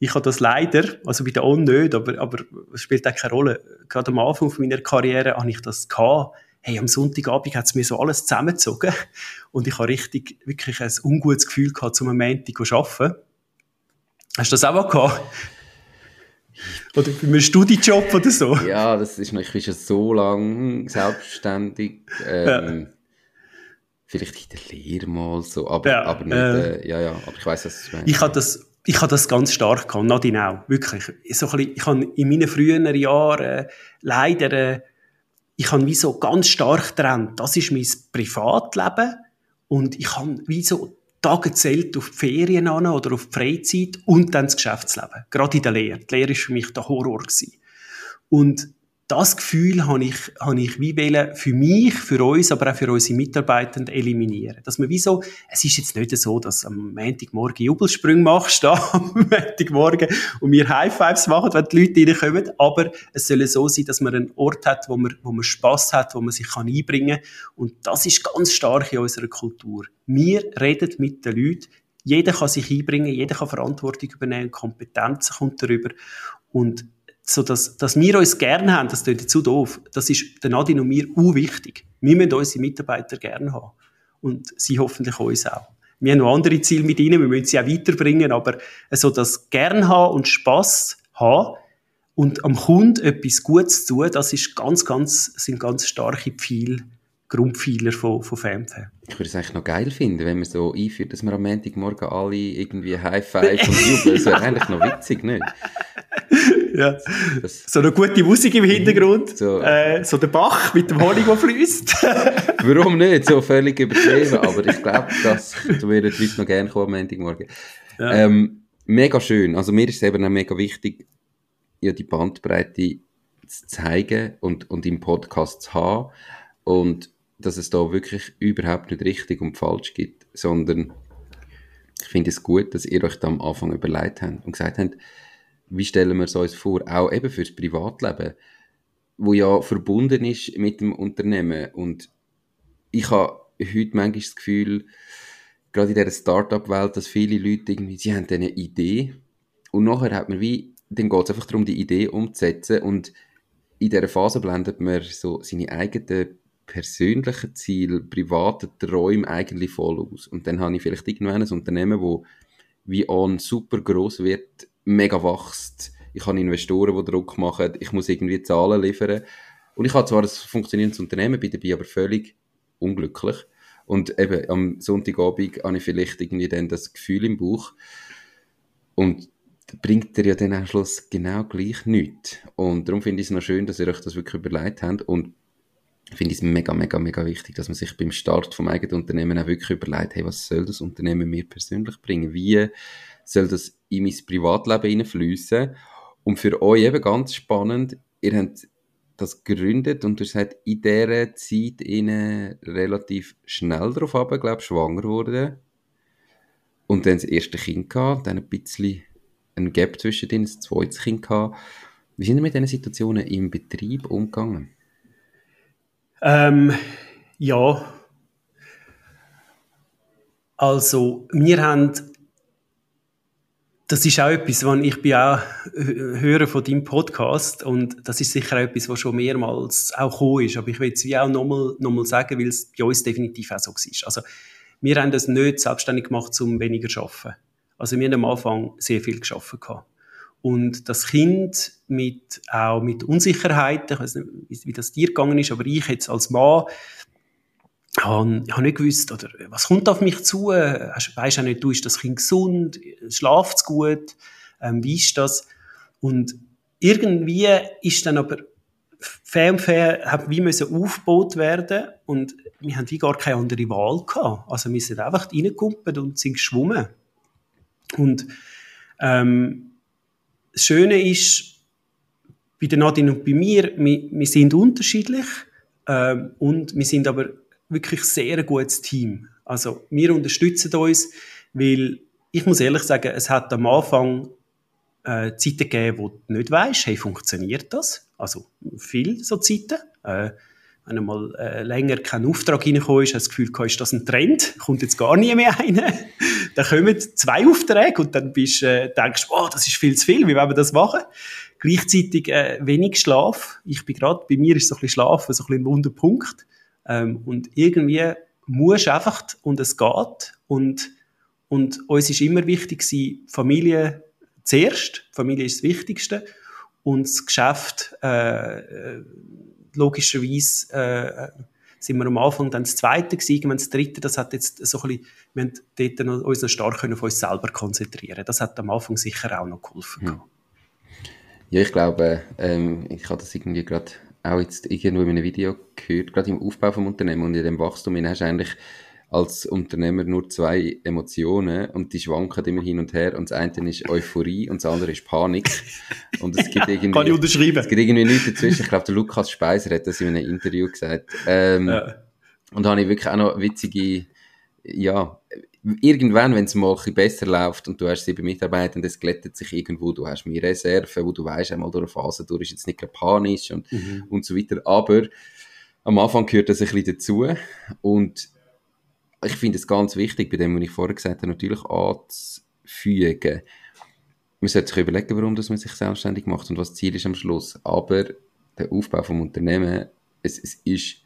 Ich habe das leider, also bei der On nicht, aber, aber es spielt auch keine Rolle. Gerade am Anfang meiner Karriere habe ich das gehabt. Hey, am Sonntagabend hat es mir so alles zusammengezogen. Und ich habe richtig, wirklich ein ungutes Gefühl gehabt, zum Moment zu arbeiten. Hast du das auch mal gehabt? Oder bei einem Studijob oder so. Ja, das ist noch, ich bin schon so lange selbstständig. Ähm, ja. Vielleicht in der Lehre mal so, aber, ja, aber nicht, äh, äh, ja, ja, aber ich weiß, was du meinst. Ich habe das, ich habe das ganz stark gehabt, Nadine auch, wirklich. So ein bisschen, ich habe in meinen früheren Jahren äh, leider, äh, ich habe wie so ganz stark dran, das ist mein Privatleben und ich habe wie so Tage zählt auf die Ferien an oder auf die Freizeit und dann das Geschäftsleben. Gerade in der Lehre. Die Lehre war für mich der Horror. Gewesen. Und das Gefühl habe ich, habe ich wie wollen für mich, für uns, aber auch für unsere Mitarbeitenden eliminieren. Dass man wie so, es ist jetzt nicht so, dass am Montagmorgen Jubelsprünge machst, da am Montagmorgen und wir High Fives machen, wenn die Leute reinkommen, aber es soll so sein, dass man einen Ort hat, wo man, wo man Spass hat, wo man sich kann einbringen kann und das ist ganz stark in unserer Kultur. Wir reden mit den Leuten, jeder kann sich einbringen, jeder kann Verantwortung übernehmen, Kompetenzen kommt darüber und so dass, dass wir uns gerne haben, das klingt zu doof, das ist der Nadine und mir wichtig. Wir müssen unsere Mitarbeiter gerne haben. Und sie hoffentlich uns auch. Wir haben noch andere Ziele mit ihnen, wir müssen sie auch weiterbringen, aber so das gern haben und Spass haben und am Kunden etwas Gutes tun, das ist ganz, ganz, sind ganz starke Pfeile Grundpfeiler von, von FMF. Ich würde es eigentlich noch geil finden, wenn man so einführt, dass wir am Montagmorgen alle irgendwie High Five und jubeln. Das wäre eigentlich noch witzig, nicht? ja. Das, so eine gute Musik im Hintergrund. So, äh, so der Bach mit dem Honig, der fließt. Warum nicht? So völlig übertrieben. Aber ich glaube, das würden die Leute noch gerne kommen am Montagmorgen. Ja. Ähm, mega schön. Also mir ist es eben auch mega wichtig, ja, die Bandbreite zu zeigen und, und im Podcast zu haben. Und dass es da wirklich überhaupt nicht richtig und falsch gibt, sondern ich finde es gut, dass ihr euch da am Anfang überlegt habt und gesagt habt, wie stellen wir es uns vor, auch eben fürs Privatleben, wo ja verbunden ist mit dem Unternehmen. Und ich habe heute manchmal das Gefühl, gerade in dieser Startup-Welt, dass viele Leute irgendwie, sie haben eine Idee. Und nachher hat man wie, dann geht es einfach darum, die Idee umzusetzen. Und in dieser Phase blendet man so seine eigenen persönlichen Ziel, private Träume eigentlich voll aus. Und dann habe ich vielleicht irgendwann ein Unternehmen, wo wie an super groß wird, mega wächst. Ich habe Investoren, die Druck machen. Ich muss irgendwie Zahlen liefern. Und ich habe zwar ein funktionierendes Unternehmen, bin dabei aber völlig unglücklich. Und eben am Sonntagabend habe ich vielleicht irgendwie dann das Gefühl im Bauch. Und bringt dir ja dann am Schluss genau gleich nichts. Und darum finde ich es noch schön, dass ihr euch das wirklich überlegt habt. Und finde ich es mega, mega, mega wichtig, dass man sich beim Start vom eigenen Unternehmen auch wirklich überlegt, hey, was soll das Unternehmen mir persönlich bringen? Wie soll das in mein Privatleben hineinfließen? Und für euch eben ganz spannend, ihr habt das gegründet und ihr seid in dieser Zeit ihnen relativ schnell darauf ab, glaube schwanger wurde und dann das erste Kind gehabt, dann ein bisschen ein Gap zwischen denen, das zweite Kind gehabt. Wie sind ihr mit diesen Situationen im Betrieb umgegangen? Ähm, ja. Also, wir haben, das ist auch etwas, wenn ich bin auch höre von deinem Podcast und das ist sicher auch etwas, was schon mehrmals auch gekommen ist, aber ich will es wie auch nochmal noch sagen, weil es bei uns definitiv auch so war. Also, wir haben das nicht selbstständig gemacht, um weniger zu arbeiten. Also, wir haben am Anfang sehr viel geschafft gehabt. Und das Kind mit, auch mit Unsicherheiten, ich weiß nicht, wie das dir gegangen ist, aber ich jetzt als Mann, habe, habe nicht gewusst, oder, was kommt auf mich zu? Weisst auch nicht, du, ist das Kind gesund? Schlaft es gut? Ähm, wie ist das? Und irgendwie ist dann aber fair und fair hat wie müssen aufgebaut werden und wir haben wie gar keine andere Wahl gehabt. Also wir sind einfach reingekumpelt und sind geschwommen. Und ähm, das Schöne ist, bei der Nadine und bei mir, wir, wir sind unterschiedlich ähm, und wir sind aber wirklich sehr gutes Team. Also wir unterstützen uns, weil ich muss ehrlich sagen, es hat am Anfang äh, Zeiten gegeben, wo du nicht weißt, hey, funktioniert das? Also viel so Zeiten. Äh, wenn einmal äh, länger kein Auftrag reingekommen ist, hast du das Gefühl, ist das ein Trend? Kommt jetzt gar nie mehr rein? dann kommen zwei Aufträge und dann bist, äh, denkst du, oh, das ist viel zu viel, wie wollen wir das machen? Gleichzeitig äh, wenig Schlaf. Ich bin gerade, bei mir ist so ein bisschen Schlafen so ein, bisschen ein Wunderpunkt. Ähm, und irgendwie musst einfach und es geht. Und, und uns ist immer wichtig gewesen, Familie zuerst. Familie ist das Wichtigste. Und das Geschäft, äh, äh logischerweise, äh, sind wir am Anfang dann das zweite gewesen, das dritte, das hat jetzt so ein bisschen, wir haben dort noch, uns noch stark auf uns selber konzentrieren. Das hat am Anfang sicher auch noch geholfen. Hm. Ja, ich glaube, ähm, ich habe das irgendwie gerade auch jetzt irgendwo in einem Video gehört, gerade im Aufbau vom Unternehmen und in dem Wachstum, hast du eigentlich als Unternehmer nur zwei Emotionen und die schwanken immer hin und her und das eine ist Euphorie und das andere ist Panik und es gibt irgendwie, Kann ich unterschreiben. es gibt irgendwie nichts dazwischen. Ich glaube, der Lukas Speiser hat das in einem Interview gesagt. Ähm, ja. Und da habe ich wirklich auch noch witzige, ja, irgendwann, wenn es mal ein bisschen besser läuft und du hast sieben Mitarbeiter und es glättet sich irgendwo, du hast mehr Reserven, wo du weißt, einmal durch eine Phase durch ist jetzt nicht panisch und, mhm. und so weiter. Aber am Anfang gehört das ein bisschen dazu und ich finde es ganz wichtig, bei dem, was ich vorher gesagt habe, natürlich anzufügen. Man sollte sich überlegen, warum dass man sich selbstständig macht und was das Ziel ist am Schluss. Aber der Aufbau vom Unternehmen, es, es ist,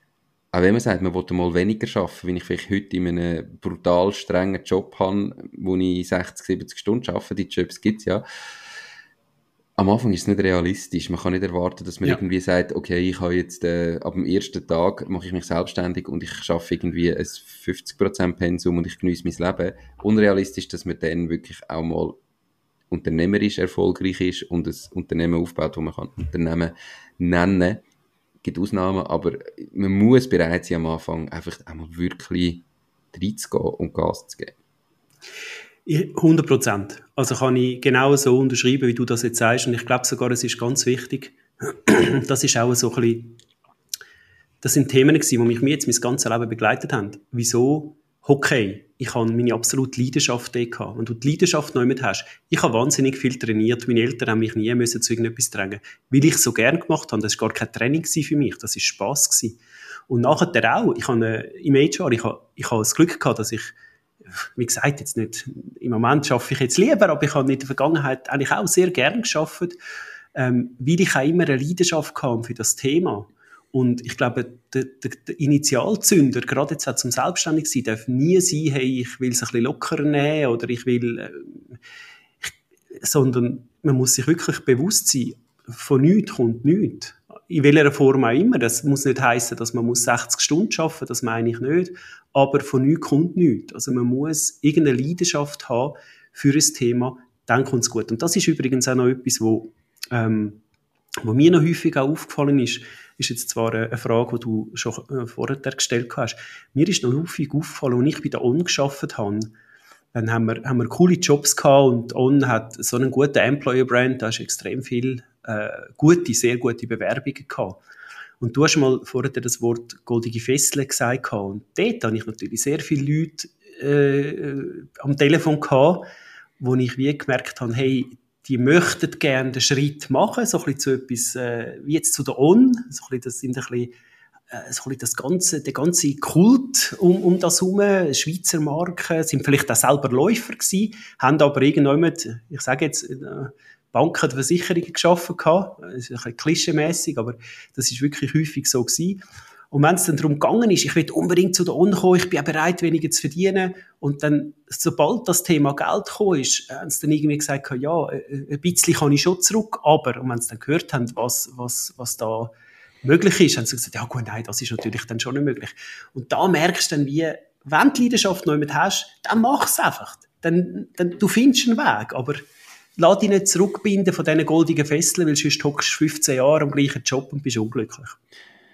auch wenn man sagt, man will mal weniger arbeiten, wenn ich vielleicht heute in einem brutal strengen Job habe, wo ich 60, 70 Stunden arbeite, die Jobs gibt es ja, am Anfang ist es nicht realistisch. Man kann nicht erwarten, dass man ja. irgendwie sagt, okay, ich habe jetzt äh, ab dem ersten Tag mache ich mich selbstständig und ich schaffe irgendwie ein 50% Pensum und ich genieße mein Leben. Unrealistisch, dass man dann wirklich auch mal unternehmerisch erfolgreich ist und ein Unternehmen aufbaut, wo man kann Unternehmen nennen. Es gibt Ausnahmen, aber man muss bereit sein am Anfang einfach einmal wirklich reinzugehen und Gas zu geben. 100 Prozent. Also kann ich genau so unterschreiben, wie du das jetzt sagst. Und ich glaube sogar, es ist ganz wichtig. Das ist auch so ein bisschen, das sind Themen gewesen, die mich jetzt mein ganzes Leben begleitet haben. Wieso Hockey? Ich habe meine absolute Leidenschaft gehabt. Wenn du die Leidenschaft noch mit hast, ich habe wahnsinnig viel trainiert. Meine Eltern haben mich nie müssen zu irgendetwas drängen. Weil ich so gern gemacht habe. Das war gar kein Training für mich. Das war Spass. Und nachher auch. Ich habe, im HR, ich habe, ich habe das Glück gehabt, dass ich wie gesagt, jetzt nicht, im Moment schaffe ich jetzt lieber, aber ich habe in der Vergangenheit eigentlich auch sehr gern geschafft, ähm, weil ich auch immer eine Leidenschaft hatte für das Thema. Und ich glaube, der, der, der Initialzünder, gerade jetzt auch zum Selbstständigsein, darf nie sein, hey, ich will es ein bisschen lockerer nehmen oder ich will, äh, ich, sondern man muss sich wirklich bewusst sein, von nichts kommt nichts in welcher Form auch immer. Das muss nicht heißen, dass man muss 60 Stunden arbeiten, das meine ich nicht. Aber von nichts kommt nichts. Also man muss irgendeine Leidenschaft haben für ein Thema, dann kommt es gut. Und das ist übrigens auch noch etwas, wo, ähm, wo mir noch häufig auch aufgefallen ist, ist jetzt zwar eine Frage, die du schon äh, vorher gestellt hast. Mir ist noch häufig aufgefallen, als ich bei der ON gearbeitet habe, dann haben wir, haben wir coole Jobs gehabt und On hat so einen guten Employer-Brand, da ist extrem viel äh, gute, sehr gute Bewerbungen gehabt. Und du hast mal vorher das Wort goldige Fessel gesagt gehabt. und dort habe ich natürlich sehr viele Leute äh, am Telefon gehabt, wo ich wie gemerkt habe, hey, die möchten gerne den Schritt machen, so ein bisschen zu etwas, äh, wie jetzt zu der On, so ein bisschen, das sind ein bisschen äh, so das ganze, der ganze Kult um, um das herum, Schweizer Marken, sind vielleicht auch selber Läufer gewesen, haben aber irgendwann, ich sage jetzt, äh, Banken und Versicherungen geschaffen gehabt. Das ist ein bisschen klischeemässig, aber das ist wirklich häufig so gewesen. Und wenn es dann darum gegangen ist, ich will unbedingt zu der ON kommen, ich bin auch bereit, weniger zu verdienen. Und dann, sobald das Thema Geld gekommen ist, haben sie dann irgendwie gesagt, ja, ein bisschen kann ich schon zurück, aber, und wenn sie dann gehört haben, was, was, was da möglich ist, haben sie gesagt, ja gut, nein, das ist natürlich dann schon nicht möglich. Und da merkst du dann, wie, wenn die Leidenschaft noch mit hast, dann mach es einfach. Dann, dann, du findest einen Weg, aber lass dich nicht zurückbinden von diesen goldenen Fesseln, weil sonst hockst du 15 Jahre am gleichen Job und bist unglücklich.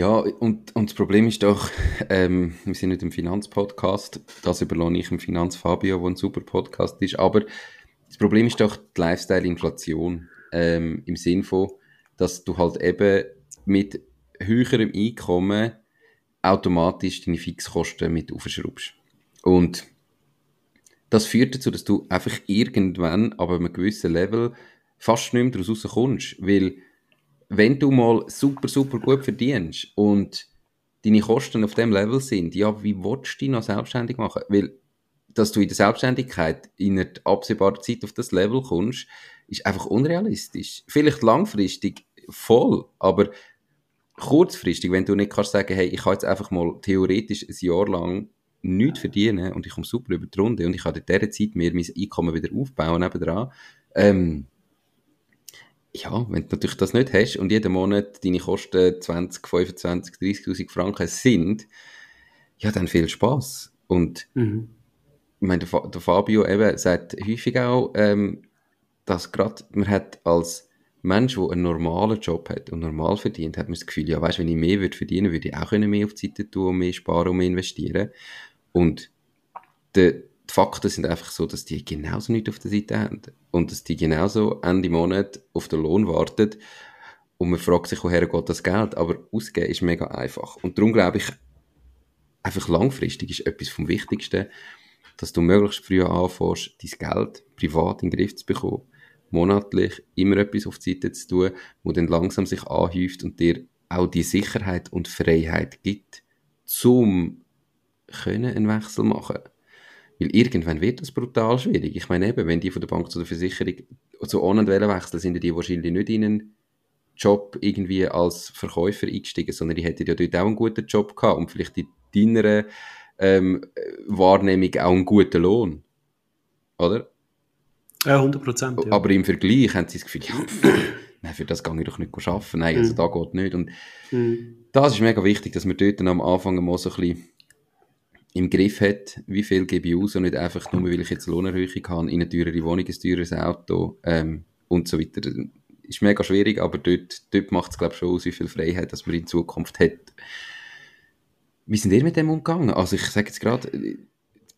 Ja, und, und das Problem ist doch, ähm, wir sind nicht im Finanzpodcast, das überlasse ich im Finanzfabio, wo ein super Podcast ist, aber das Problem ist doch die Lifestyle-Inflation ähm, im Sinn von, dass du halt eben mit höherem Einkommen automatisch deine Fixkosten mit aufschraubst. Und das führt dazu, dass du einfach irgendwann, aber einem gewissen Level, fast nicht mehr daraus rauskommst. Weil, wenn du mal super, super gut verdienst und deine Kosten auf dem Level sind, ja, wie willst du dich noch selbstständig machen? Weil, dass du in der Selbstständigkeit in einer absehbaren Zeit auf das Level kommst, ist einfach unrealistisch. Vielleicht langfristig voll, aber kurzfristig, wenn du nicht kannst sagen, hey, ich kann jetzt einfach mal theoretisch ein Jahr lang nichts verdienen und ich komme super über die Runde und ich kann in dieser Zeit mir mein Einkommen wieder aufbauen nebenan, ähm, ja, wenn du natürlich das nicht hast und jeden Monat deine Kosten 20, 25, 30'000 Franken sind, ja, dann viel Spaß. Und mhm. ich meine, der, der, Fabio eben sagt häufig auch, ähm, dass gerade man hat als Mensch, der einen normalen Job hat und normal verdient, hat man das Gefühl, ja, weißt, wenn ich mehr würde verdienen, würde ich auch mehr auf die Seite tun und mehr sparen und mehr investieren. Und die, die Fakten sind einfach so, dass die genauso nicht auf der Seite haben. Und dass die genauso Ende Monat auf den Lohn warten. Und man fragt sich, woher geht das Geld? Aber ausgeben ist mega einfach. Und darum glaube ich, einfach langfristig ist etwas vom Wichtigsten, dass du möglichst früh anfängst, dein Geld privat in den Griff zu bekommen. Monatlich immer etwas auf die Seite zu tun, wo dann langsam sich anhäuft und dir auch die Sicherheit und Freiheit gibt, zum können einen Wechsel machen. Weil irgendwann wird das brutal schwierig. Ich meine eben, wenn die von der Bank zu der Versicherung zu ohne wechseln, sind die wahrscheinlich nicht in einen Job irgendwie als Verkäufer eingestiegen, sondern die hätten ja dort auch einen guten Job gehabt und vielleicht in deiner ähm, Wahrnehmung auch einen guten Lohn. Oder? Ja, 100 Prozent. Ja. Aber im Vergleich haben sie das Gefühl, ja, nein, für das kann ich doch nicht arbeiten. Nein, also mhm. da geht nicht. Und mhm. das ist mega wichtig, dass wir dort am Anfang mal so ein bisschen im Griff hat, wie viel gebe ich aus und nicht einfach nur, weil ich jetzt Lohnerhöhung habe, in eine teurere Wohnung, ein teures Auto ähm, und so weiter. Ist mega schwierig, aber dort, dort macht es, glaube ich, schon aus, wie viel Freiheit dass man in Zukunft hat. Wie sind ihr mit dem umgegangen? Also ich sage jetzt gerade,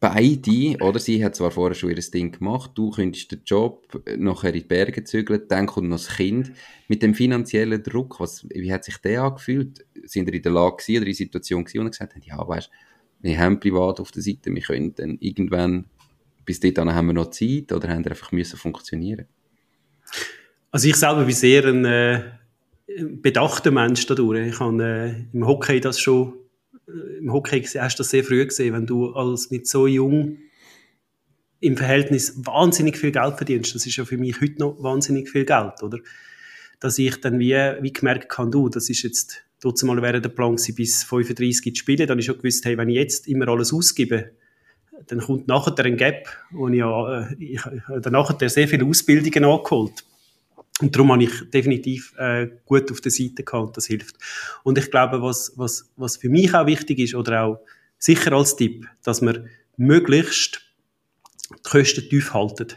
beide, oder sie hat zwar vorher schon ihr Ding gemacht, du könntest den Job nachher in die Berge zügeln, dann kommt noch das Kind. Mit dem finanziellen Druck, was, wie hat sich der angefühlt? Sind ihr in der Lage gewesen, oder in der Situation gewesen, und gesagt ja, weißt wir haben privat auf der Seite, wir können dann irgendwann, bis dahin haben wir noch Zeit oder haben einfach müssen funktionieren? Also ich selber bin sehr ein äh, bedachter Mensch dadurch. Ich habe äh, im Hockey das schon, äh, im Hockey hast du das sehr früh gesehen, wenn du als mit so jung im Verhältnis wahnsinnig viel Geld verdienst. Das ist ja für mich heute noch wahnsinnig viel Geld, oder? Dass ich dann wie, wie gemerkt habe, du, das ist jetzt trotzdem mal während der Plan bis 35 zu spielen. Dann ich schon gewusst, hey, wenn ich jetzt immer alles ausgebe, dann kommt nachher ein Gap, ich ja, äh, ich, dann nachher sehr viele Ausbildungen angeholt. Und darum habe ich definitiv äh, gut auf der Seite gehabt und das hilft. Und ich glaube, was, was, was für mich auch wichtig ist, oder auch sicher als Tipp, dass man möglichst die Kosten tief halten.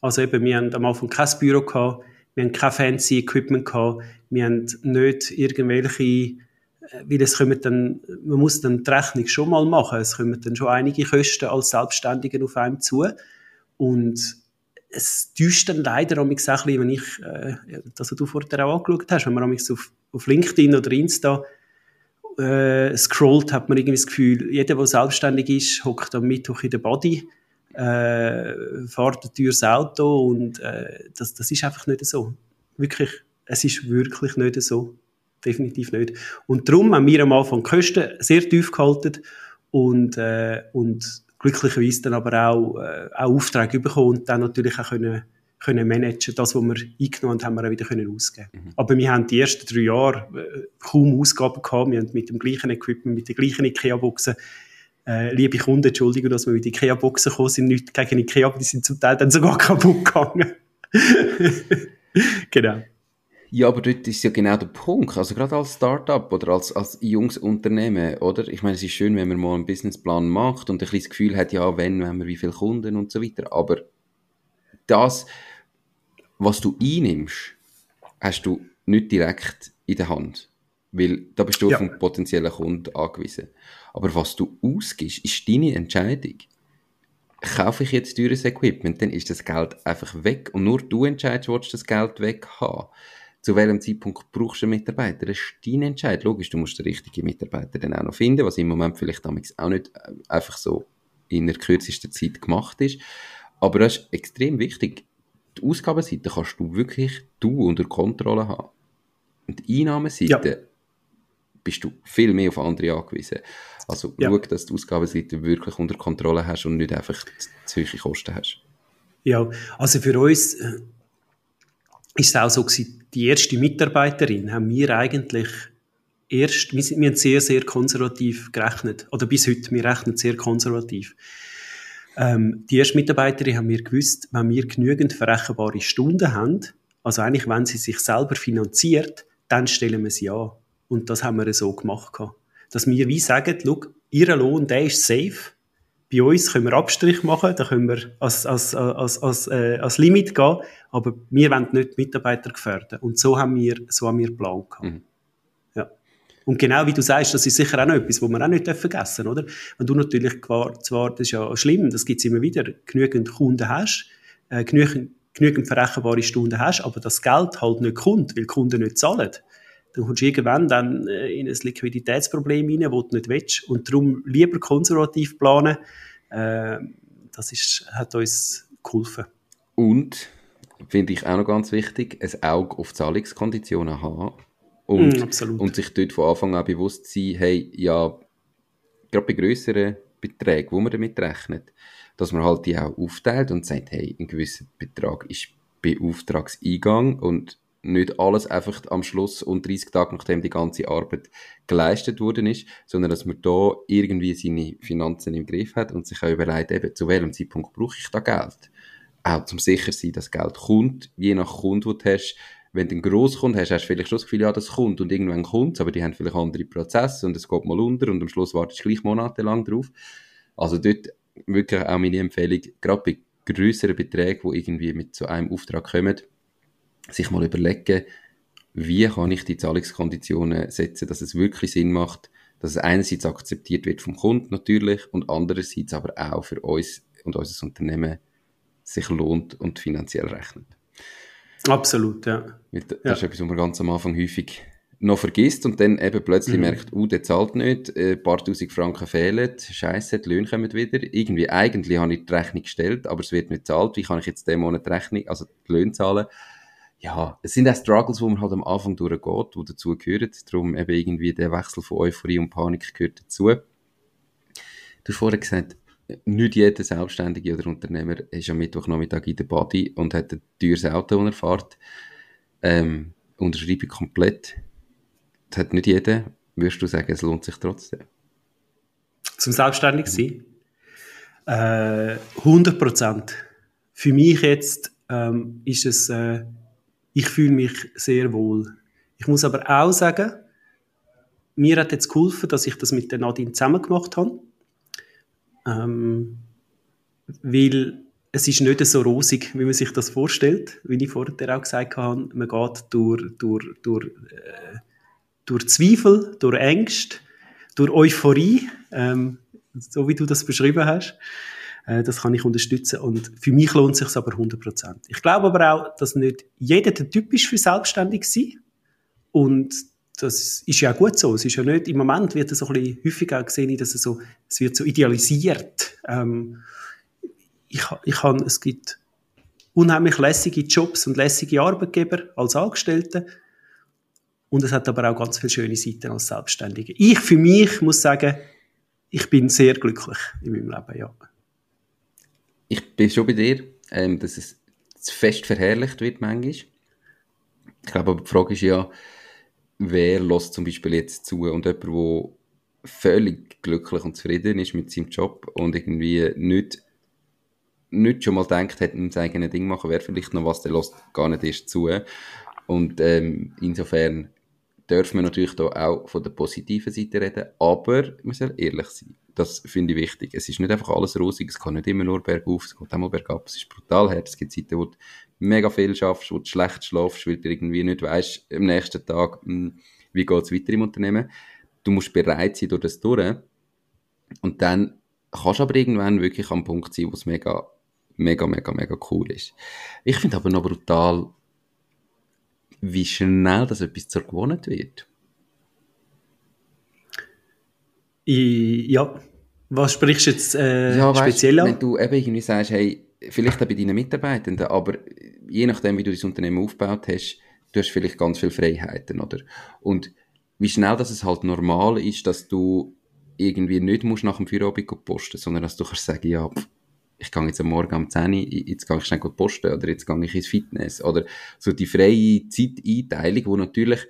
Also eben, wir haben am Anfang kein Büro gehabt, wir haben kein fancy Equipment gehabt, wir haben nicht irgendwelche, äh, weil es kommen dann, man muss dann die Rechnung schon mal machen, es kommen dann schon einige Kosten als Selbstständiger auf einem zu. Und es täuscht dann leider auch ein bisschen, wenn ich, äh, das, du vorher auch angeschaut hast, wenn man auf, auf LinkedIn oder Insta äh, scrollt, hat man irgendwie das Gefühl, jeder, der selbstständig ist, hockt am Mittwoch in der Body, äh, fährt ein teures Auto und äh, das, das ist einfach nicht so. Wirklich es ist wirklich nicht so. Definitiv nicht. Und darum haben wir am Anfang die Kosten sehr tief gehalten und, äh, und glücklicherweise dann aber auch, äh, auch Aufträge bekommen und dann natürlich auch können, können managen. Das, was wir eingenommen haben, haben wir auch wieder können ausgeben. Mhm. Aber wir haben die ersten drei Jahre äh, kaum Ausgaben gehabt. Wir haben mit dem gleichen Equipment, mit den gleichen IKEA-Boxen äh, liebe Kunden, Entschuldigung, dass wir mit IKEA-Boxen gekommen sind, nicht gegen IKEA, aber die sind zum Teil dann sogar kaputt gegangen. genau. Ja, aber dort ist ja genau der Punkt. Also gerade als Startup oder als, als junges Unternehmen, oder? Ich meine, es ist schön, wenn man mal einen Businessplan macht und ein bisschen das Gefühl hat, ja, wenn, wenn wir wie viele Kunden und so weiter. Aber das, was du einnimmst, hast du nicht direkt in der Hand. Weil da bist du ja. auf einen potenziellen Kunden angewiesen. Aber was du ausgibst, ist deine Entscheidung. Kaufe ich jetzt teures Equipment, dann ist das Geld einfach weg. Und nur du entscheidest, willst du das Geld weg haben zu welchem Zeitpunkt brauchst du einen Mitarbeiter. Das ist dein Entscheid. Logisch, du musst den richtigen Mitarbeiter dann auch noch finden, was im Moment vielleicht auch nicht äh, einfach so in der kürzesten Zeit gemacht ist. Aber das ist extrem wichtig. Die Ausgabenseite kannst du wirklich du unter Kontrolle haben. Und die Einnahmeseite ja. bist du viel mehr auf andere angewiesen. Also ja. schau, dass du die Ausgabenseite wirklich unter Kontrolle hast und nicht einfach zu hohe Kosten hast. Ja, also für uns äh, ist es auch so gewesen, die erste Mitarbeiterin haben wir eigentlich erst, wir, sind, wir haben sehr, sehr konservativ gerechnet. Oder bis heute, wir rechnen sehr konservativ. Ähm, die ersten Mitarbeiterin haben mir gewusst, wenn wir genügend verrechenbare Stunden haben, also eigentlich, wenn sie sich selber finanziert, dann stellen wir sie an. Und das haben wir so gemacht. Dass wir wie sagen, look, ihr Lohn, der ist safe. Bei uns können wir Abstrich machen, da können wir als, als, als, als, äh, als Limit gehen, aber wir wollen nicht Mitarbeiter gefährden. Und so haben wir, so haben wir geplant. Mhm. Ja. Und genau wie du sagst, das ist sicher auch noch etwas, was wir auch nicht vergessen oder? Wenn du natürlich zwar, das ist ja schlimm, das gibt es immer wieder, genügend Kunden hast, äh, genügend, genügend verrechenbare Stunden hast, aber das Geld halt nicht kommt, weil die Kunden nicht zahlen, dann kommst du irgendwann dann äh, in ein Liquiditätsproblem rein, das du nicht willst. Und darum lieber konservativ planen, äh, das ist, hat uns geholfen. Und, finde ich auch noch ganz wichtig, ein Auge auf Zahlungskonditionen haben. Und, mm, und sich dort von Anfang an bewusst sein, hey, ja, gerade bei grösseren Beträgen, wo man damit rechnet, dass man halt die auch aufteilt und sagt, hey, ein gewisser Betrag ist bei Auftragseingang und nicht alles einfach am Schluss und 30 Tage, nachdem die ganze Arbeit geleistet worden ist, sondern dass man da irgendwie seine Finanzen im Griff hat und sich auch überlegt, eben, zu welchem Zeitpunkt brauche ich da Geld. Auch zum sicher sein, dass Geld kommt, je nach Kunde, wo du hast. Wenn du einen Grosskunden hast, hast du vielleicht schon das Gefühl, ja, das kommt und irgendwann kommt aber die haben vielleicht andere Prozesse und es geht mal unter und am Schluss wartest du gleich monatelang drauf. Also dort wirklich auch meine Empfehlung, gerade bei größeren Beträgen, die irgendwie mit so einem Auftrag kommen, sich mal überlegen, wie kann ich die Zahlungskonditionen setzen, dass es wirklich Sinn macht, dass es einerseits akzeptiert wird vom Kunden natürlich und andererseits aber auch für uns und unser Unternehmen sich lohnt und finanziell rechnet. Absolut, ja. Das ja. ist etwas, was man ganz am Anfang häufig noch vergisst und dann eben plötzlich mhm. merkt, uh, der zahlt nicht, ein äh, paar tausend Franken fehlen, scheiße, die Löhne kommen wieder. Irgendwie, eigentlich habe ich die Rechnung gestellt, aber es wird nicht gezahlt. Wie kann ich jetzt den Monat die Rechnung, also die Löhne zahlen? Ja, es sind auch Struggles, wo man halt am Anfang durchgeht, die dazu gehören. Darum eben irgendwie der Wechsel von Euphorie und Panik gehört dazu. Du hast vorher gesagt, nicht jeder Selbstständige oder Unternehmer ist am Mittwochnachmittag in der Body und hat ein teures Auto, das er fährt. Ähm, unterschreibe ich komplett. Das hat nicht jeder. Würdest du sagen, es lohnt sich trotzdem? Zum Selbstständig sein? Äh, 100 Prozent. Für mich jetzt ähm, ist es... Äh, ich fühle mich sehr wohl. Ich muss aber auch sagen, mir hat jetzt geholfen, dass ich das mit der Nadine zusammen gemacht habe. Ähm, weil es ist nicht so rosig, wie man sich das vorstellt. Wie ich vorher auch gesagt habe, man geht durch, durch, durch, äh, durch Zweifel, durch Ängste, durch Euphorie, ähm, so wie du das beschrieben hast. Äh, das kann ich unterstützen. Und für mich lohnt es sich aber 100%. Ich glaube aber auch, dass nicht jeder der Typ ist für selbstständig sein. Und das ist ja gut so. Es ist ja nicht, im Moment wird es so ein bisschen häufiger gesehen, dass es so, es wird so idealisiert. Ähm, ich, ich habe, es gibt unheimlich lässige Jobs und lässige Arbeitgeber als Angestellte. Und es hat aber auch ganz viele schöne Seiten als Selbstständige. Ich für mich muss sagen, ich bin sehr glücklich in meinem Leben, ja ich bin schon bei dir, ähm, dass es zu fest verherrlicht wird manchmal. Ich glaube aber die Frage ist ja, wer lässt zum Beispiel jetzt zu und jemand, der völlig glücklich und zufrieden ist mit seinem Job und irgendwie nicht, nicht schon mal denkt, hätte ihm sein eigenes Ding machen, wäre vielleicht noch was, der lässt gar nicht erst zu. Und ähm, insofern dürfen wir natürlich da auch von der positiven Seite reden, aber man soll ehrlich sein. Das finde ich wichtig. Es ist nicht einfach alles rosig, es kann nicht immer nur bergauf, es geht auch mal bergab, es ist brutal hart. Es gibt Zeiten, wo du mega viel schaffst, wo du schlecht schlafst, weil du irgendwie nicht weißt, am nächsten Tag, hm, wie geht es weiter im Unternehmen. Du musst bereit sein durch das durch. Und dann kannst du aber irgendwann wirklich am Punkt sein, wo es mega, mega, mega, mega cool ist. Ich finde aber noch brutal, wie schnell das etwas zur Gewohnheit wird. Ja, was sprichst du jetzt äh, ja, speziell weißt, an? Wenn du eben irgendwie sagst, hey, vielleicht auch bei deinen Mitarbeitenden, aber je nachdem, wie du das Unternehmen aufgebaut hast, du hast vielleicht ganz viele Freiheiten, oder? Und wie schnell dass es halt normal ist, dass du irgendwie nicht musst nach dem Feierabend posten, sondern dass du kannst sagen, ja, ich gehe jetzt am Morgen um 10 Uhr, jetzt gehe ich schnell posten oder jetzt gehe ich ins Fitness oder so die freie Zeiteinteilung, wo natürlich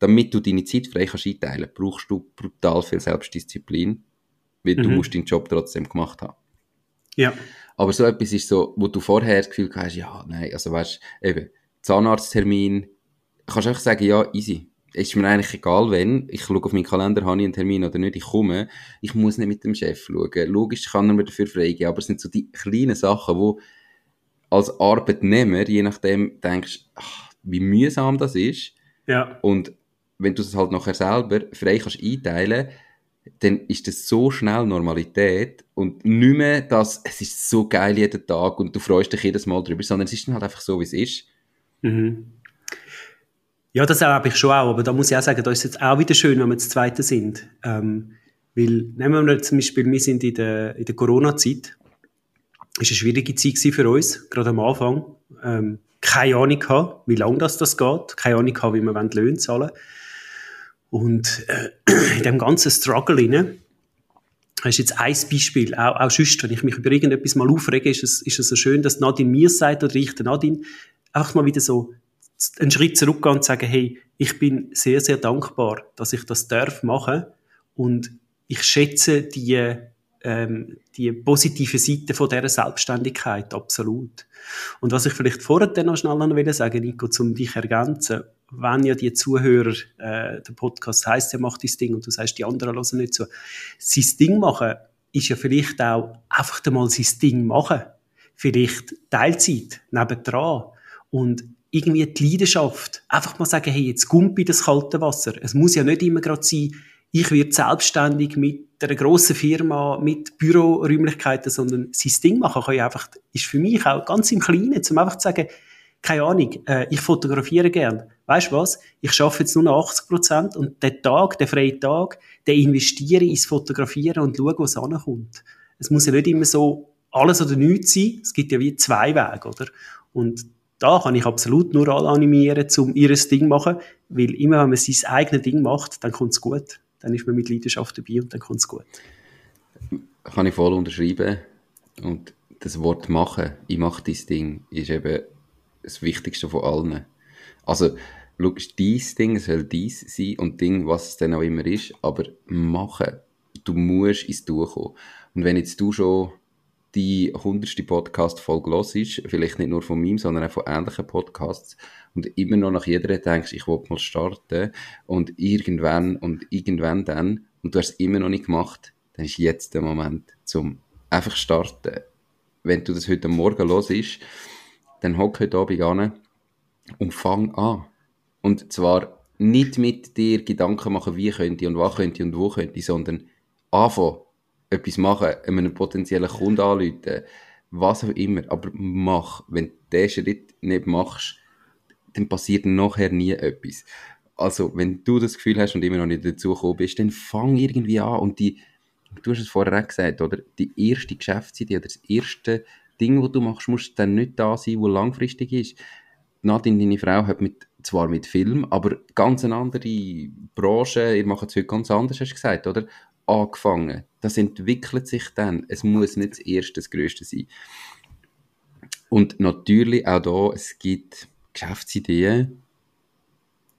damit du deine Zeit frei kannst einteilen, brauchst du brutal viel Selbstdisziplin, weil mhm. du musst deinen Job trotzdem gemacht haben. Ja. Aber so etwas ist so, wo du vorher das Gefühl hast, ja, nein, also weißt, eben, Zahnarzttermin, kannst du einfach sagen, ja, easy. Ist mir eigentlich egal, wenn, ich schaue auf meinen Kalender, habe ich einen Termin oder nicht, ich komme, ich muss nicht mit dem Chef schauen. Logisch kann er mir dafür freigeben, aber es sind so die kleinen Sachen, wo als Arbeitnehmer, je nachdem, denkst, ach, wie mühsam das ist. Ja. Und wenn du es halt nachher selber frei kannst einteilen, dann ist das so schnell Normalität und nicht mehr, dass es ist so geil jeden Tag und du freust dich jedes Mal drüber, sondern es ist dann halt einfach so, wie es ist. Mhm. Ja, das erlebe ich schon auch, aber da muss ich auch sagen, da ist es jetzt auch wieder schön, wenn wir das Zweite sind. Ähm, weil, nehmen wir zum Beispiel, wir sind in der, in der Corona-Zeit, ist eine schwierige Zeit für uns, gerade am Anfang. Ähm, keine Ahnung gehabt, wie lange das, das geht, keine Ahnung gehabt, wie wir Löhne zahlen Und äh, in dem ganzen Struggle rein, das ist jetzt ein Beispiel, auch, auch sonst, wenn ich mich über irgendetwas mal aufrege, ist es, ist es so schön, dass Nadine mir sagt oder ich Nadine, einfach mal wieder so einen Schritt zurückgehen und sagen, hey, ich bin sehr, sehr dankbar, dass ich das darf machen und ich schätze die, ähm, die positive Seite von dieser Selbstständigkeit absolut. Und was ich vielleicht vorher noch schnell sagen, Nico, um dich ergänzen, wenn ja die Zuhörer, äh, der Podcast heißt, er macht das Ding und du sagst, die anderen hören nicht so. Sein Ding machen ist ja vielleicht auch einfach einmal sein Ding machen. Vielleicht Teilzeit, nebendran. Und irgendwie die Leidenschaft. Einfach mal sagen, hey, jetzt gumpi das kalte Wasser. Es muss ja nicht immer gerade sein, ich werde selbstständig mit einer grossen Firma, mit Büroräumlichkeiten, sondern sein Ding machen kann ja einfach, ist für mich auch ganz im Kleinen, zum einfach zu sagen, keine Ahnung, äh, ich fotografiere gern. Weißt du was? Ich schaffe jetzt nur noch 80 Prozent und den Tag, den freien Tag, den investiere ich ins Fotografieren und schaue, was ankommt. Es muss ja nicht immer so alles oder nichts sein. Es gibt ja wie zwei Wege, oder? Und da kann ich absolut nur alle animieren, um ihr Ding zu machen, weil immer wenn man sein eigenes Ding macht, dann kommt es gut. Dann ist man mit Leidenschaft dabei und dann kommt es gut. Kann ich voll unterschreiben. Und das Wort machen, ich mache dein Ding, ist eben das Wichtigste von allen. Also, schau, dein Ding soll dies sein und Ding, was es dann auch immer ist, aber machen. Du musst ins Tun kommen. Und wenn jetzt du schon die hundertste Podcast-Folge los ist, vielleicht nicht nur von mir, sondern auch von ähnlichen Podcasts, und immer noch nach jeder denkst, ich will mal starten, und irgendwann und irgendwann dann, und du hast es immer noch nicht gemacht, dann ist jetzt der Moment zum einfach starten. Wenn du das heute Morgen los ist, dann hock heute Abend an und fang an. Und zwar nicht mit dir Gedanken machen, wie könnte und was könnte und wo könnte sondern anfangen etwas machen, einem potenziellen Kunden anrufen, was auch immer, aber mach. Wenn du diesen Schritt nicht machst, dann passiert nachher nie etwas. Also, wenn du das Gefühl hast und immer noch nicht dazu gekommen bist, dann fang irgendwie an und die, du hast es vorher auch gesagt, oder? Die erste Geschäftsidee oder das erste Ding, das du machst, muss dann nicht da sein, wo langfristig ist. Nadine, deine Frau, hat mit, zwar mit Film, aber ganz eine andere Branche, ihr macht es heute ganz anders, hast du gesagt, oder? angefangen. Das entwickelt sich dann. Es muss nicht das Erste, das Größte sein. Und natürlich auch da, es gibt Geschäftsideen,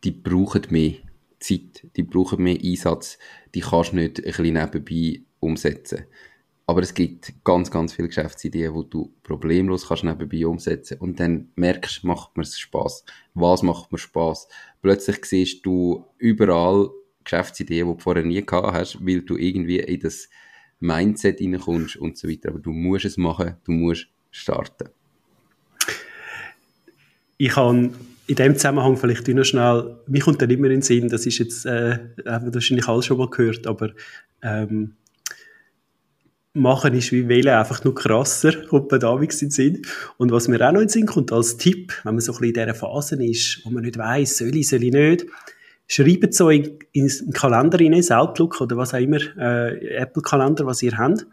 die brauchen mehr Zeit, die brauchen mehr Einsatz, die kannst du nicht ein bisschen nebenbei umsetzen. Aber es gibt ganz, ganz viele Geschäftsideen, wo du problemlos kannst nebenbei umsetzen und dann merkst, macht mir Spaß. Was macht mir Spaß? Plötzlich siehst du überall Geschäftsidee, die du vorher nie gehabt hast, weil du irgendwie in das Mindset reinkommst und so weiter. Aber du musst es machen, du musst starten. Ich habe in dem Zusammenhang vielleicht noch schnell, mich kommt dann immer in den Sinn, das ist jetzt, äh, wahrscheinlich alles schon mal gehört, aber ähm, machen ist wie wählen einfach nur krasser, kommt mir da in den Sinn. Und was mir auch noch in den Sinn kommt als Tipp, wenn man so ein bisschen in dieser Phase ist, wo man nicht weiss, soll ich, soll ich nicht, schreibt so in, in den Kalender rein, ins Outlook oder was auch immer, äh, Apple-Kalender, was ihr habt,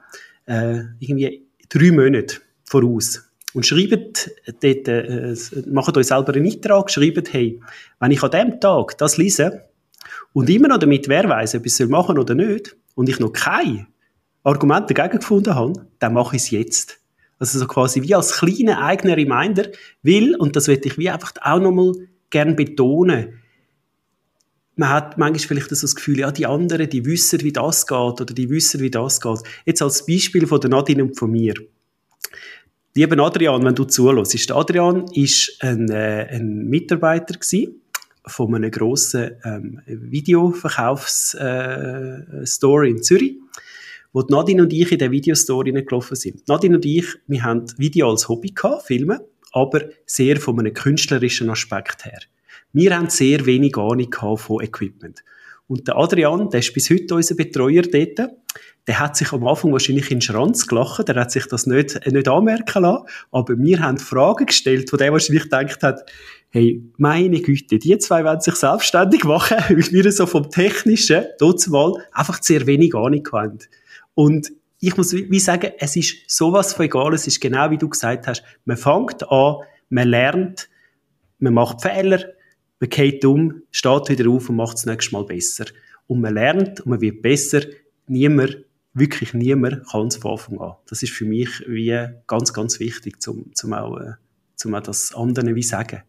äh, irgendwie drei Monate voraus. Und schreibt dort, äh, macht euch selber einen Eintrag, schreibt, hey, wenn ich an dem Tag das lese und immer noch damit wer weiß, ob ich es machen oder nicht, und ich noch kein Argument dagegen gefunden habe, dann mache ich es jetzt. Also so quasi wie als kleiner eigener Reminder, weil, und das möchte ich wie einfach auch nochmal gern betonen, man hat manchmal vielleicht das Gefühl, ja, die anderen, die wissen, wie das geht, oder die wissen, wie das geht. Jetzt als Beispiel von der Nadine und von mir. Lieber Adrian, wenn du zuhörst. Adrian ist ein, äh, ein Mitarbeiter gewesen von einem grossen ähm, Videoverkaufsstore äh, in Zürich, wo Nadine und ich in der Videostore gelaufen sind. Nadine und ich, wir haben Video als Hobby gehabt, Filmen, aber sehr von einem künstlerischen Aspekt her. Wir haben sehr wenig Ahnung von Equipment. Und der Adrian, der ist bis heute unser Betreuer dort, der hat sich am Anfang wahrscheinlich in den Schranz gelacht, der hat sich das nicht, nicht anmerken lassen, aber wir haben Fragen gestellt, von der wahrscheinlich gedacht hat, hey, meine Güte, die zwei werden sich selbstständig machen, weil wir so vom Technischen, dort mal, einfach sehr wenig Ahnung haben. Und ich muss wie sagen, es ist sowas von egal, es ist genau wie du gesagt hast, man fängt an, man lernt, man macht Fehler, man geht um, steht wieder auf und macht es nächstes Mal besser. Und man lernt und man wird besser. Niemand, wirklich niemand kann es von Anfang an. Das ist für mich wie ganz, ganz wichtig, zum, zum auch, äh, zum auch das anderen wie sagen.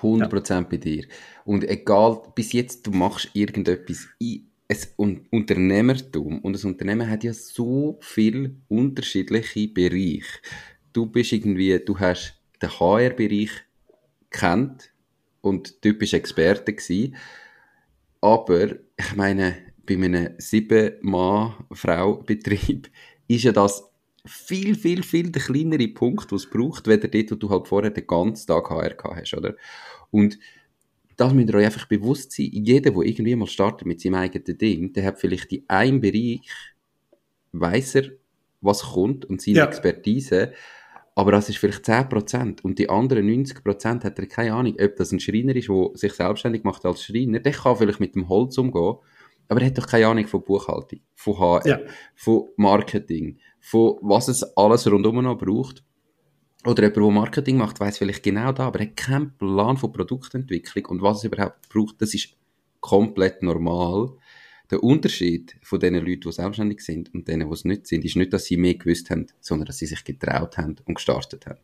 100% ja. bei dir. Und egal, bis jetzt, du machst irgendetwas, ein Unternehmertum und ein Unternehmen hat ja so viele unterschiedliche Bereiche. Du bist irgendwie, du hast den HR-Bereich kennt, und typisch Experte gewesen. Aber, ich meine, bei einem Sieben-Mann-Frau-Betrieb ist ja das viel, viel, viel der kleinere Punkt, was es braucht, weder dort, wo du halt vorher den ganzen Tag HR hast, oder? Und das müsst ihr euch einfach bewusst sein. Jeder, der irgendwie mal startet mit seinem eigenen Ding, der hat vielleicht in einem Bereich, weiss er, was kommt und seine ja. Expertise, aber das ist vielleicht 10% und die anderen 90% hat er keine Ahnung, ob das ein Schreiner ist, der sich selbstständig macht als Schreiner, der kann vielleicht mit dem Holz umgehen, aber er hat doch keine Ahnung von Buchhaltung, von HR, ja. von Marketing, von was es alles rundum noch braucht. Oder jemand, der Marketing macht, weiß vielleicht genau da, aber er hat keinen Plan von Produktentwicklung und was es überhaupt braucht, das ist komplett normal der Unterschied von den Leuten, die selbstständig sind und denen, die es nicht sind, ist nicht, dass sie mehr gewusst haben, sondern dass sie sich getraut haben und gestartet haben.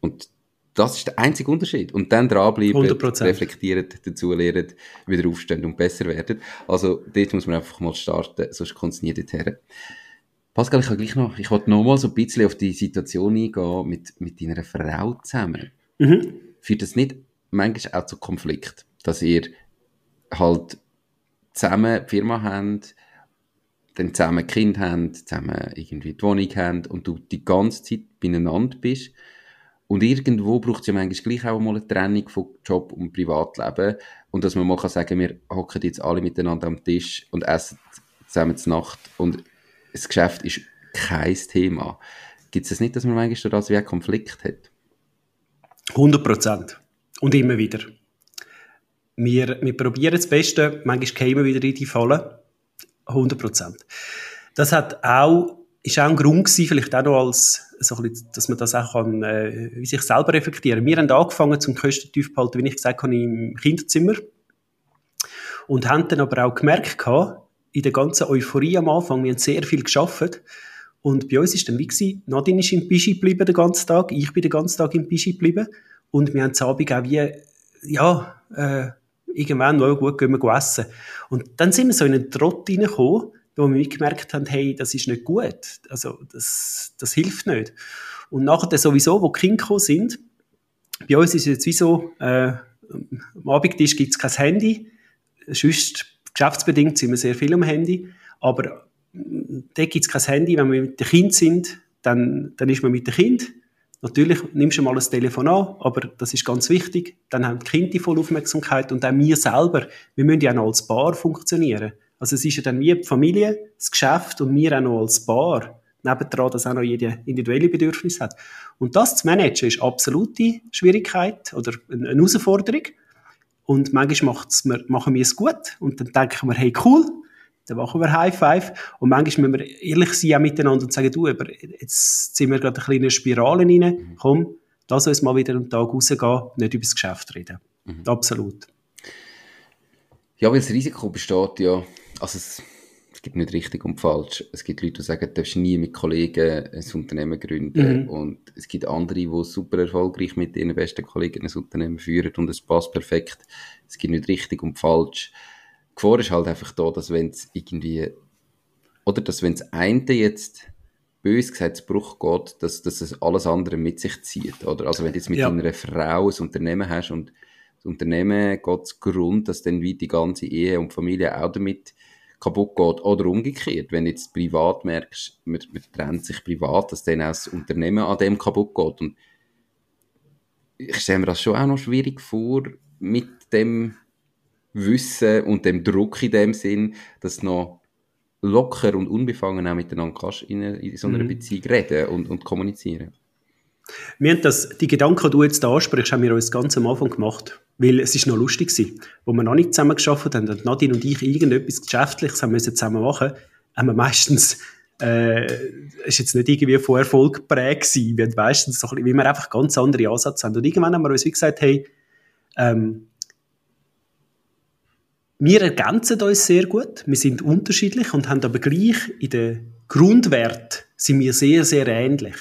Und das ist der einzige Unterschied. Und dann dranbleiben, 100%. reflektieren, dazulernen, wieder aufstehen und besser werden. Also, dort muss man einfach mal starten, sonst kommt es nie dorthin. Pascal, ich kann gleich noch, ich wollte noch mal so ein bisschen auf die Situation eingehen mit, mit deiner Frau zusammen. Mhm. Führt das nicht manchmal auch zu Konflikt, dass ihr halt zusammen die Firma haben, dann zusammen Kind haben, zusammen irgendwie die Wohnung haben und du die ganze Zeit beieinander bist. Und irgendwo braucht es ja manchmal gleich auch mal eine Trennung von Job und Privatleben. Und dass man mal kann sagen, wir hocken jetzt alle miteinander am Tisch und essen zusammen zur Nacht und das Geschäft ist kein Thema. Gibt es das nicht, dass man manchmal das wie einen Konflikt hat? 100 Prozent. Und immer wieder wir, wir probieren das Beste, manchmal kommen wir wieder in die Falle. 100 Prozent. Das hat auch, ist auch ein Grund gewesen, vielleicht auch noch als, so ein bisschen, dass man das auch kann, äh, wie sich selber reflektieren. Wir haben angefangen zum Kosten tief behalten, wie ich gesagt habe, im Kinderzimmer. Und haben dann aber auch gemerkt in der ganzen Euphorie am Anfang, wir haben sehr viel geschafft. Und bei uns ist dann wie gewesen, Nadine ist im Pischi geblieben den ganzen Tag, ich bin den ganzen Tag im Pischi geblieben. Und wir haben zu Abend auch wie, ja, äh, irgendwann, oh gut, gehen wir essen. Und dann sind wir so in einen Trott reingekommen, wo wir gemerkt haben, hey, das ist nicht gut. Also, das, das hilft nicht. Und nachher sowieso, wo die Kinder sind, bei uns ist es jetzt wie so, äh, am Abendtisch gibt es kein Handy. Sonst, geschäftsbedingt sind wir sehr viel am Handy. Aber da gibt es kein Handy. Wenn wir mit den Kindern sind, dann, dann ist man mit den Kindern. Natürlich nimmst du mal ein Telefon an, aber das ist ganz wichtig. Dann haben die Kinder die volle Aufmerksamkeit und auch wir selber. Wir müssen ja auch noch als Paar funktionieren. Also es ist ja dann wie die Familie, das Geschäft und wir auch noch als Paar. Nebendran, dass auch noch jede individuelle Bedürfnis hat. Und das zu managen ist absolute Schwierigkeit oder eine Herausforderung. Und manchmal macht's, machen wir es gut und dann denken wir, hey cool, dann machen wir High Five. Und manchmal müssen wir ehrlich sein auch miteinander und sagen, du, aber jetzt sind wir gerade eine kleine Spirale rein. Mhm. Komm, lass uns mal wieder am Tag rausgehen, nicht über das Geschäft reden. Mhm. Absolut. Ja, weil das Risiko besteht ja, also es, es gibt nicht richtig und falsch. Es gibt Leute, die sagen, du darfst nie mit Kollegen ein Unternehmen gründen. Mhm. Und es gibt andere, die super erfolgreich mit ihren besten Kollegen ein Unternehmen führen und es passt perfekt. Es gibt nicht richtig und falsch. Die Gefahr ist halt einfach da, dass wenn es irgendwie, oder dass wenn es eine jetzt bös gesagt zu Bruch geht, dass, dass es alles andere mit sich zieht, oder? Also wenn du jetzt mit ja. einer Frau ein Unternehmen hast und das Unternehmen geht zu Grund, dass dann wie die ganze Ehe und Familie auch damit kaputt geht. Oder umgekehrt, wenn du jetzt privat merkst, man, man trennt sich privat, dass dann auch das Unternehmen an dem kaputt geht. Und ich stelle mir das schon auch noch schwierig vor, mit dem Wissen und dem Druck in dem Sinn, dass noch locker und unbefangen auch miteinander kannst in, in so einer mhm. Beziehung reden und, und kommunizieren. Wir haben das, die Gedanken, die du jetzt ansprichst, haben wir uns ganz am Anfang gemacht. Weil es ist noch lustig gewesen. Wo wir noch nicht zusammen geschafft haben und Nadine und ich irgendetwas Geschäftliches haben müssen zusammen machen, haben wir meistens, äh, ist jetzt nicht irgendwie von Erfolg geprägt gewesen. Wir haben meistens so weil wir einfach ganz andere Ansätze haben. Und irgendwann haben wir uns wie gesagt, hey, ähm, wir ergänzen uns sehr gut. Wir sind unterschiedlich und haben aber gleich in den Grundwert sind wir sehr, sehr ähnlich.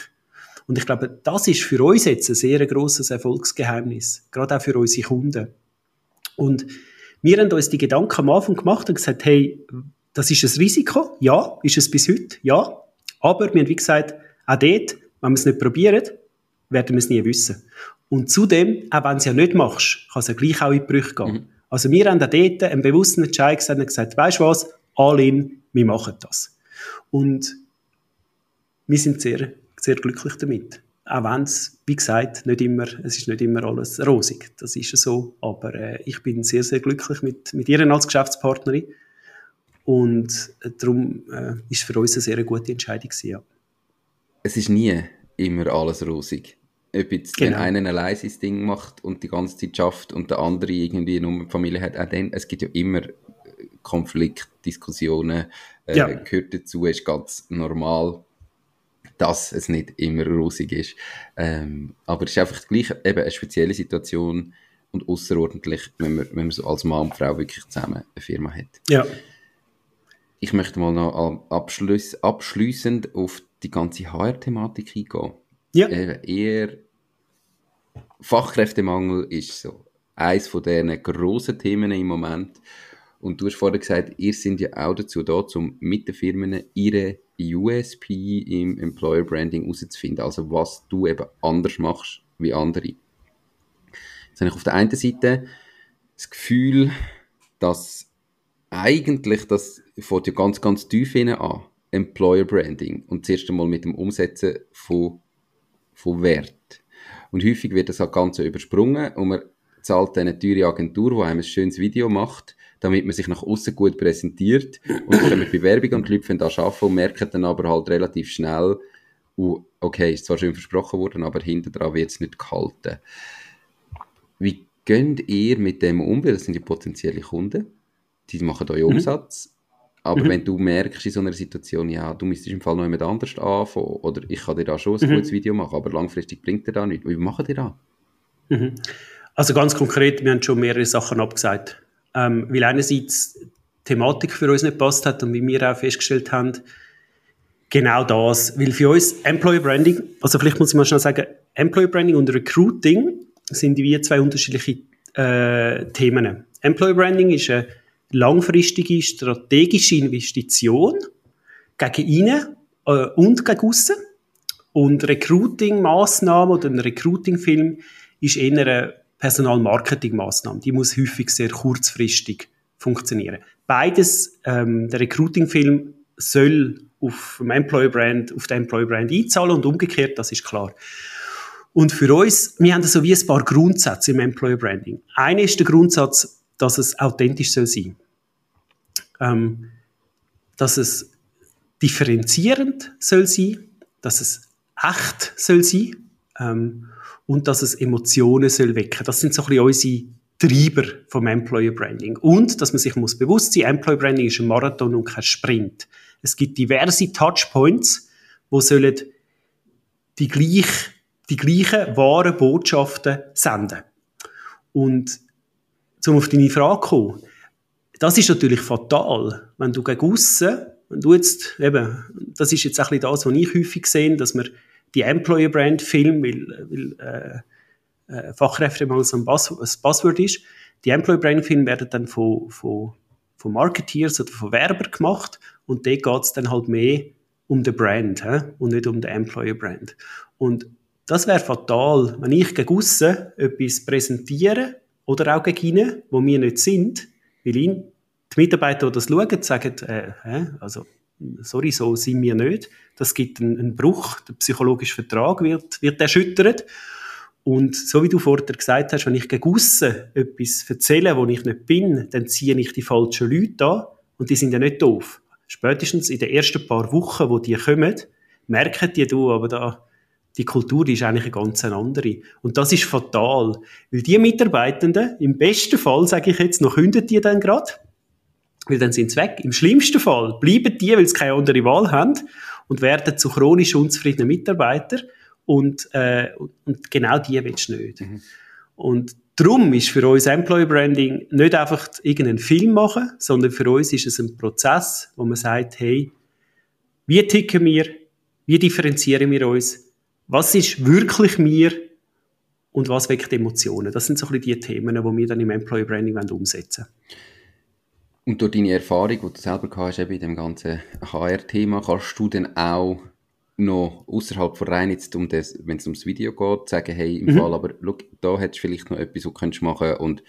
Und ich glaube, das ist für uns jetzt ein sehr grosses Erfolgsgeheimnis. Gerade auch für unsere Kunden. Und wir haben uns die Gedanken am Anfang gemacht und gesagt, hey, das ist ein Risiko. Ja, ist es bis heute. Ja. Aber wir haben wie gesagt, auch dort, wenn wir es nicht probieren, werden wir es nie wissen. Und zudem, auch wenn du es ja nicht machst, kann es ja gleich auch in die Brüche gehen. Mhm. Also wir haben auch dort einen bewussten Entscheid gesagt und gesagt, weißt du was, all in, wir machen das. Und wir sind sehr, sehr glücklich damit. Auch wenn es, wie gesagt, nicht immer, es ist nicht immer alles rosig. Das ist so. Aber äh, ich bin sehr, sehr glücklich mit, mit ihr als Geschäftspartnerin. Und äh, darum äh, ist für uns eine sehr gute Entscheidung gewesen, ja. Es ist nie immer alles rosig ob jetzt genau. den einen allein sein Ding macht und die ganze Zeit schafft und der andere irgendwie nur eine Familie hat, auch dann, es gibt ja immer äh, Konflikt, Diskussionen, äh, ja. gehört dazu, ist ganz normal, dass es nicht immer rosig ist. Ähm, aber es ist einfach gleich eben eine spezielle Situation und außerordentlich, wenn man, wenn man so als Mann und Frau wirklich zusammen eine Firma hat. Ja. Ich möchte mal noch abschließ, abschließend auf die ganze HR-Thematik eingehen. Ja. Äh, eher Fachkräftemangel ist so eins von diesen grossen Themen im Moment. Und du hast vorher gesagt, ihr seid ja auch dazu da, um mit den Firmen ihre USP im Employer Branding herauszufinden. Also was du eben anders machst wie andere. Jetzt habe ich auf der einen Seite das Gefühl, dass eigentlich das fängt ja ganz, ganz tief an, Employer Branding. Und zuerst einmal mit dem Umsetzen von von Wert. Und häufig wird das halt ganz übersprungen und man zahlt eine teure Agentur, die einem ein schönes Video macht, damit man sich nach außen gut präsentiert und dann mit Bewerbung und die Leute da arbeiten und merken dann aber halt relativ schnell, uh, okay, ist zwar schön versprochen worden, aber hinter dran wird es nicht gehalten. Wie geht ihr mit dem um? Das sind die potenziellen Kunden. Die machen euren mhm. Umsatz. Aber mhm. wenn du merkst in so einer Situation, ja, du müsstest im Fall noch jemand anders anfangen, oder ich kann dir da schon ein mhm. gutes Video machen, aber langfristig bringt dir da nichts. Wie machen die da? Mhm. Also ganz konkret, wir haben schon mehrere Sachen abgesagt. Ähm, weil einerseits die Thematik für uns nicht passt hat und wie wir auch festgestellt haben, genau das. Weil für uns Employer Branding, also vielleicht muss ich mal schnell sagen, Employer Branding und Recruiting sind wie zwei unterschiedliche äh, Themen. Employer Branding ist eine langfristige strategische Investition gegen innen äh, und gegen aussen. Und Recruiting-Massnahme oder ein Recruiting-Film ist eher eine Personalmarketing-Massnahme. Die muss häufig sehr kurzfristig funktionieren. Beides, ähm, der Recruiting-Film soll auf dem Employer Brand, auf den Employer Brand einzahlen und umgekehrt, das ist klar. Und für uns, wir haben so wie ein paar Grundsätze im Employer Branding. Einer ist der Grundsatz, dass es authentisch soll sein ähm, dass es differenzierend soll sein, dass es echt soll sein ähm, und dass es Emotionen soll wecken. Das sind so ein bisschen unsere Treiber vom Employer Branding. Und, dass man sich muss bewusst sein, Employer Branding ist ein Marathon und kein Sprint. Es gibt diverse Touchpoints, wo sollen die, gleich, die gleichen wahren Botschaften senden. Und, um auf deine Frage zu kommen, das ist natürlich fatal, wenn du gegen aussen, wenn du jetzt, eben, das ist jetzt ein bisschen das, was ich häufig sehe, dass man die Employer Brand Film, weil, weil äh, äh, Fachkräfte mal so ein, Buzzword ist, die Employer Brand Film werden dann von, von, von Marketeers oder von Werbern gemacht und dort geht es dann halt mehr um den Brand he? und nicht um den Employer Brand. Und das wäre fatal, wenn ich gegen aussen etwas präsentiere oder auch gegen ihnen, wo wir nicht sind, weil ihn, die Mitarbeiter, die das schauen, sagen, äh, also, sorry, so sind wir nicht. Das gibt einen, einen Bruch, der psychologische Vertrag wird, wird erschüttert. Und so wie du vorher gesagt hast, wenn ich gegen aussen etwas erzähle, wo ich nicht bin, dann ziehe ich die falschen Leute an und die sind ja nicht doof. Spätestens in den ersten paar Wochen, wo die kommen, merken die, du, aber da, die Kultur ist eigentlich eine ganz andere. Und das ist fatal. Weil die Mitarbeitenden, im besten Fall, sage ich jetzt, noch kündigen die dann gerade, weil dann sind sie weg. Im schlimmsten Fall bleiben die, weil sie keine andere Wahl haben und werden zu chronisch unzufriedenen Mitarbeitern. Und, äh, und genau die willst du nicht. Mhm. Und darum ist für uns Employee Branding nicht einfach irgendeinen Film machen, sondern für uns ist es ein Prozess, wo man sagt, hey, wie ticken wir, wie differenzieren wir uns, was ist wirklich mir und was weckt Emotionen? Das sind so ein bisschen die Themen, die wir dann im Employee Branding umsetzen Und durch deine Erfahrung, die du selber gehabt hast, eben in dem ganzen HR-Thema, kannst du dann auch noch außerhalb von rein jetzt um das, wenn es ums Video geht, sagen, hey, im mhm. Fall, aber schau, da hättest du vielleicht noch etwas, was du machen und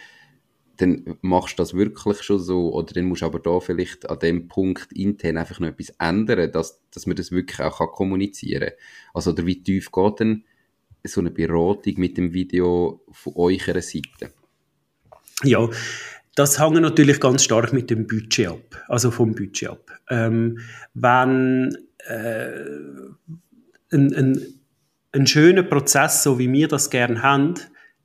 dann machst du das wirklich schon so, oder dann musst du aber da vielleicht an dem Punkt intern einfach noch etwas ändern, dass, dass man das wirklich auch kann kommunizieren kann. Also, oder wie tief geht denn so eine Beratung mit dem Video von eurer Seite? Ja, das hängt natürlich ganz stark mit dem Budget ab, also vom Budget ab. Ähm, wenn äh, ein, ein, ein schöner Prozess, so wie wir das gerne haben,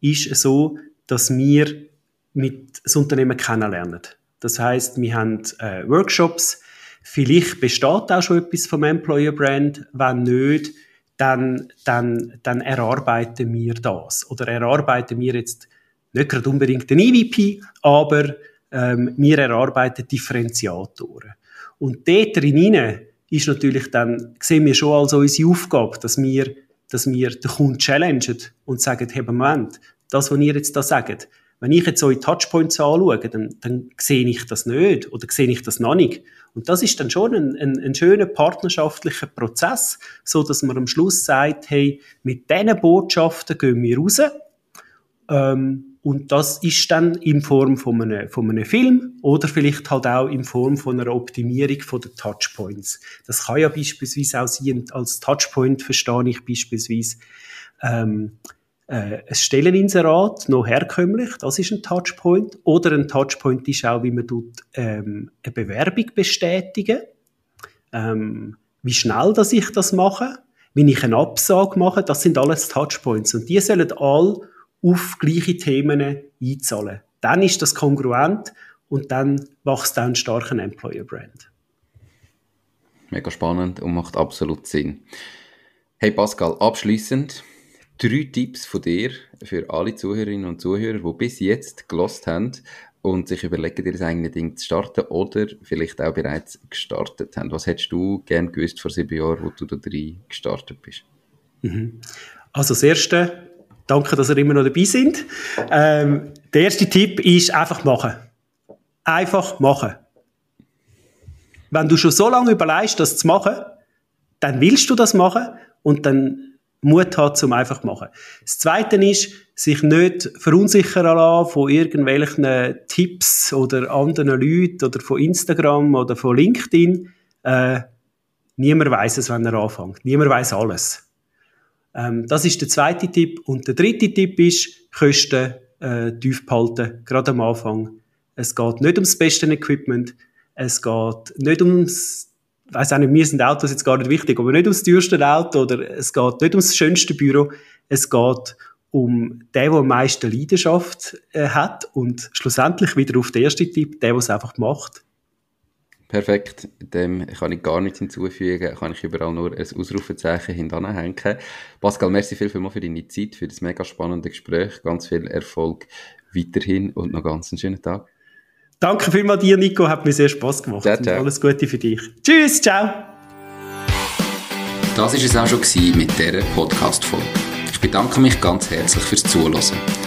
ist so, dass wir mit das Unternehmen kennenlernen. Das heißt, wir haben äh, Workshops, vielleicht besteht auch schon etwas vom Employer Brand, wenn nicht, dann, dann, dann erarbeiten wir das. Oder erarbeiten wir jetzt nicht gerade unbedingt den EVP, aber ähm, wir erarbeiten Differenziatoren. Und dort drin ist natürlich dann, sehen wir schon als unsere Aufgabe, dass wir, dass wir den Kunden challengen und sagen, hey, Moment, das, was ihr jetzt da sagt, wenn ich jetzt eure Touchpoints anschaue, dann, dann sehe ich das nicht oder sehe ich das noch nicht. Und das ist dann schon ein, ein, ein schöner partnerschaftlicher Prozess, so dass man am Schluss sagt, hey, mit diesen Botschaften gehen wir raus. Ähm, und das ist dann in Form von einem, von einem Film oder vielleicht halt auch in Form von einer Optimierung von den Touchpoints. Das kann ja beispielsweise auch sein, als Touchpoint verstehe ich beispielsweise, ähm, äh, ein Stelleninserat, noch herkömmlich, das ist ein Touchpoint. Oder ein Touchpoint ist auch, wie man tut, ähm, eine Bewerbung bestätigen. Ähm, wie schnell dass ich das mache, wie ich eine Absage mache, das sind alles Touchpoints. Und die sollen alle auf gleiche Themen einzahlen. Dann ist das kongruent und dann wächst dann ein Employer Brand. Mega spannend und macht absolut Sinn. Hey Pascal, abschließend drei Tipps von dir für alle Zuhörerinnen und Zuhörer, die bis jetzt gelost haben und sich überlegen, ihr eigenes Ding zu starten oder vielleicht auch bereits gestartet haben. Was hättest du gern gewusst vor sieben Jahren, wo du da drin gestartet bist? Mhm. Also das Erste, danke, dass ihr immer noch dabei sind. Ähm, der erste Tipp ist einfach machen. Einfach machen. Wenn du schon so lange überlegst, das zu machen, dann willst du das machen und dann Mut hat, zum einfach machen. Das Zweite ist, sich nicht verunsichern lassen von irgendwelchen Tipps oder anderen Leuten oder von Instagram oder von LinkedIn. Äh, niemand weiß es, wenn er anfängt. Niemand weiß alles. Ähm, das ist der zweite Tipp. Und der dritte Tipp ist, Kosten äh, tief behalten, gerade am Anfang. Es geht nicht ums beste Equipment. Es geht nicht ums weiß auch nicht, mir sind Autos jetzt gar nicht wichtig, aber nicht ums teuerste Auto oder es geht nicht ums schönste Büro, es geht um den, der am meisten Leidenschaft äh, hat und schlussendlich wieder auf den ersten Tipp, der, der es einfach macht. Perfekt, dem kann ich gar nichts hinzufügen, kann ich überall nur ein Ausrufezeichen hinterhängen. Pascal, merci viel für deine Zeit, für das mega spannende Gespräch, ganz viel Erfolg weiterhin und noch ganz einen schönen Tag. Danke vielmals dir, Nico. Hat mir sehr Spass gemacht. Ciao, ciao. Alles Gute für dich. Tschüss, ciao. Das war es auch schon mit dieser Podcast-Folge. Ich bedanke mich ganz herzlich fürs Zuhören.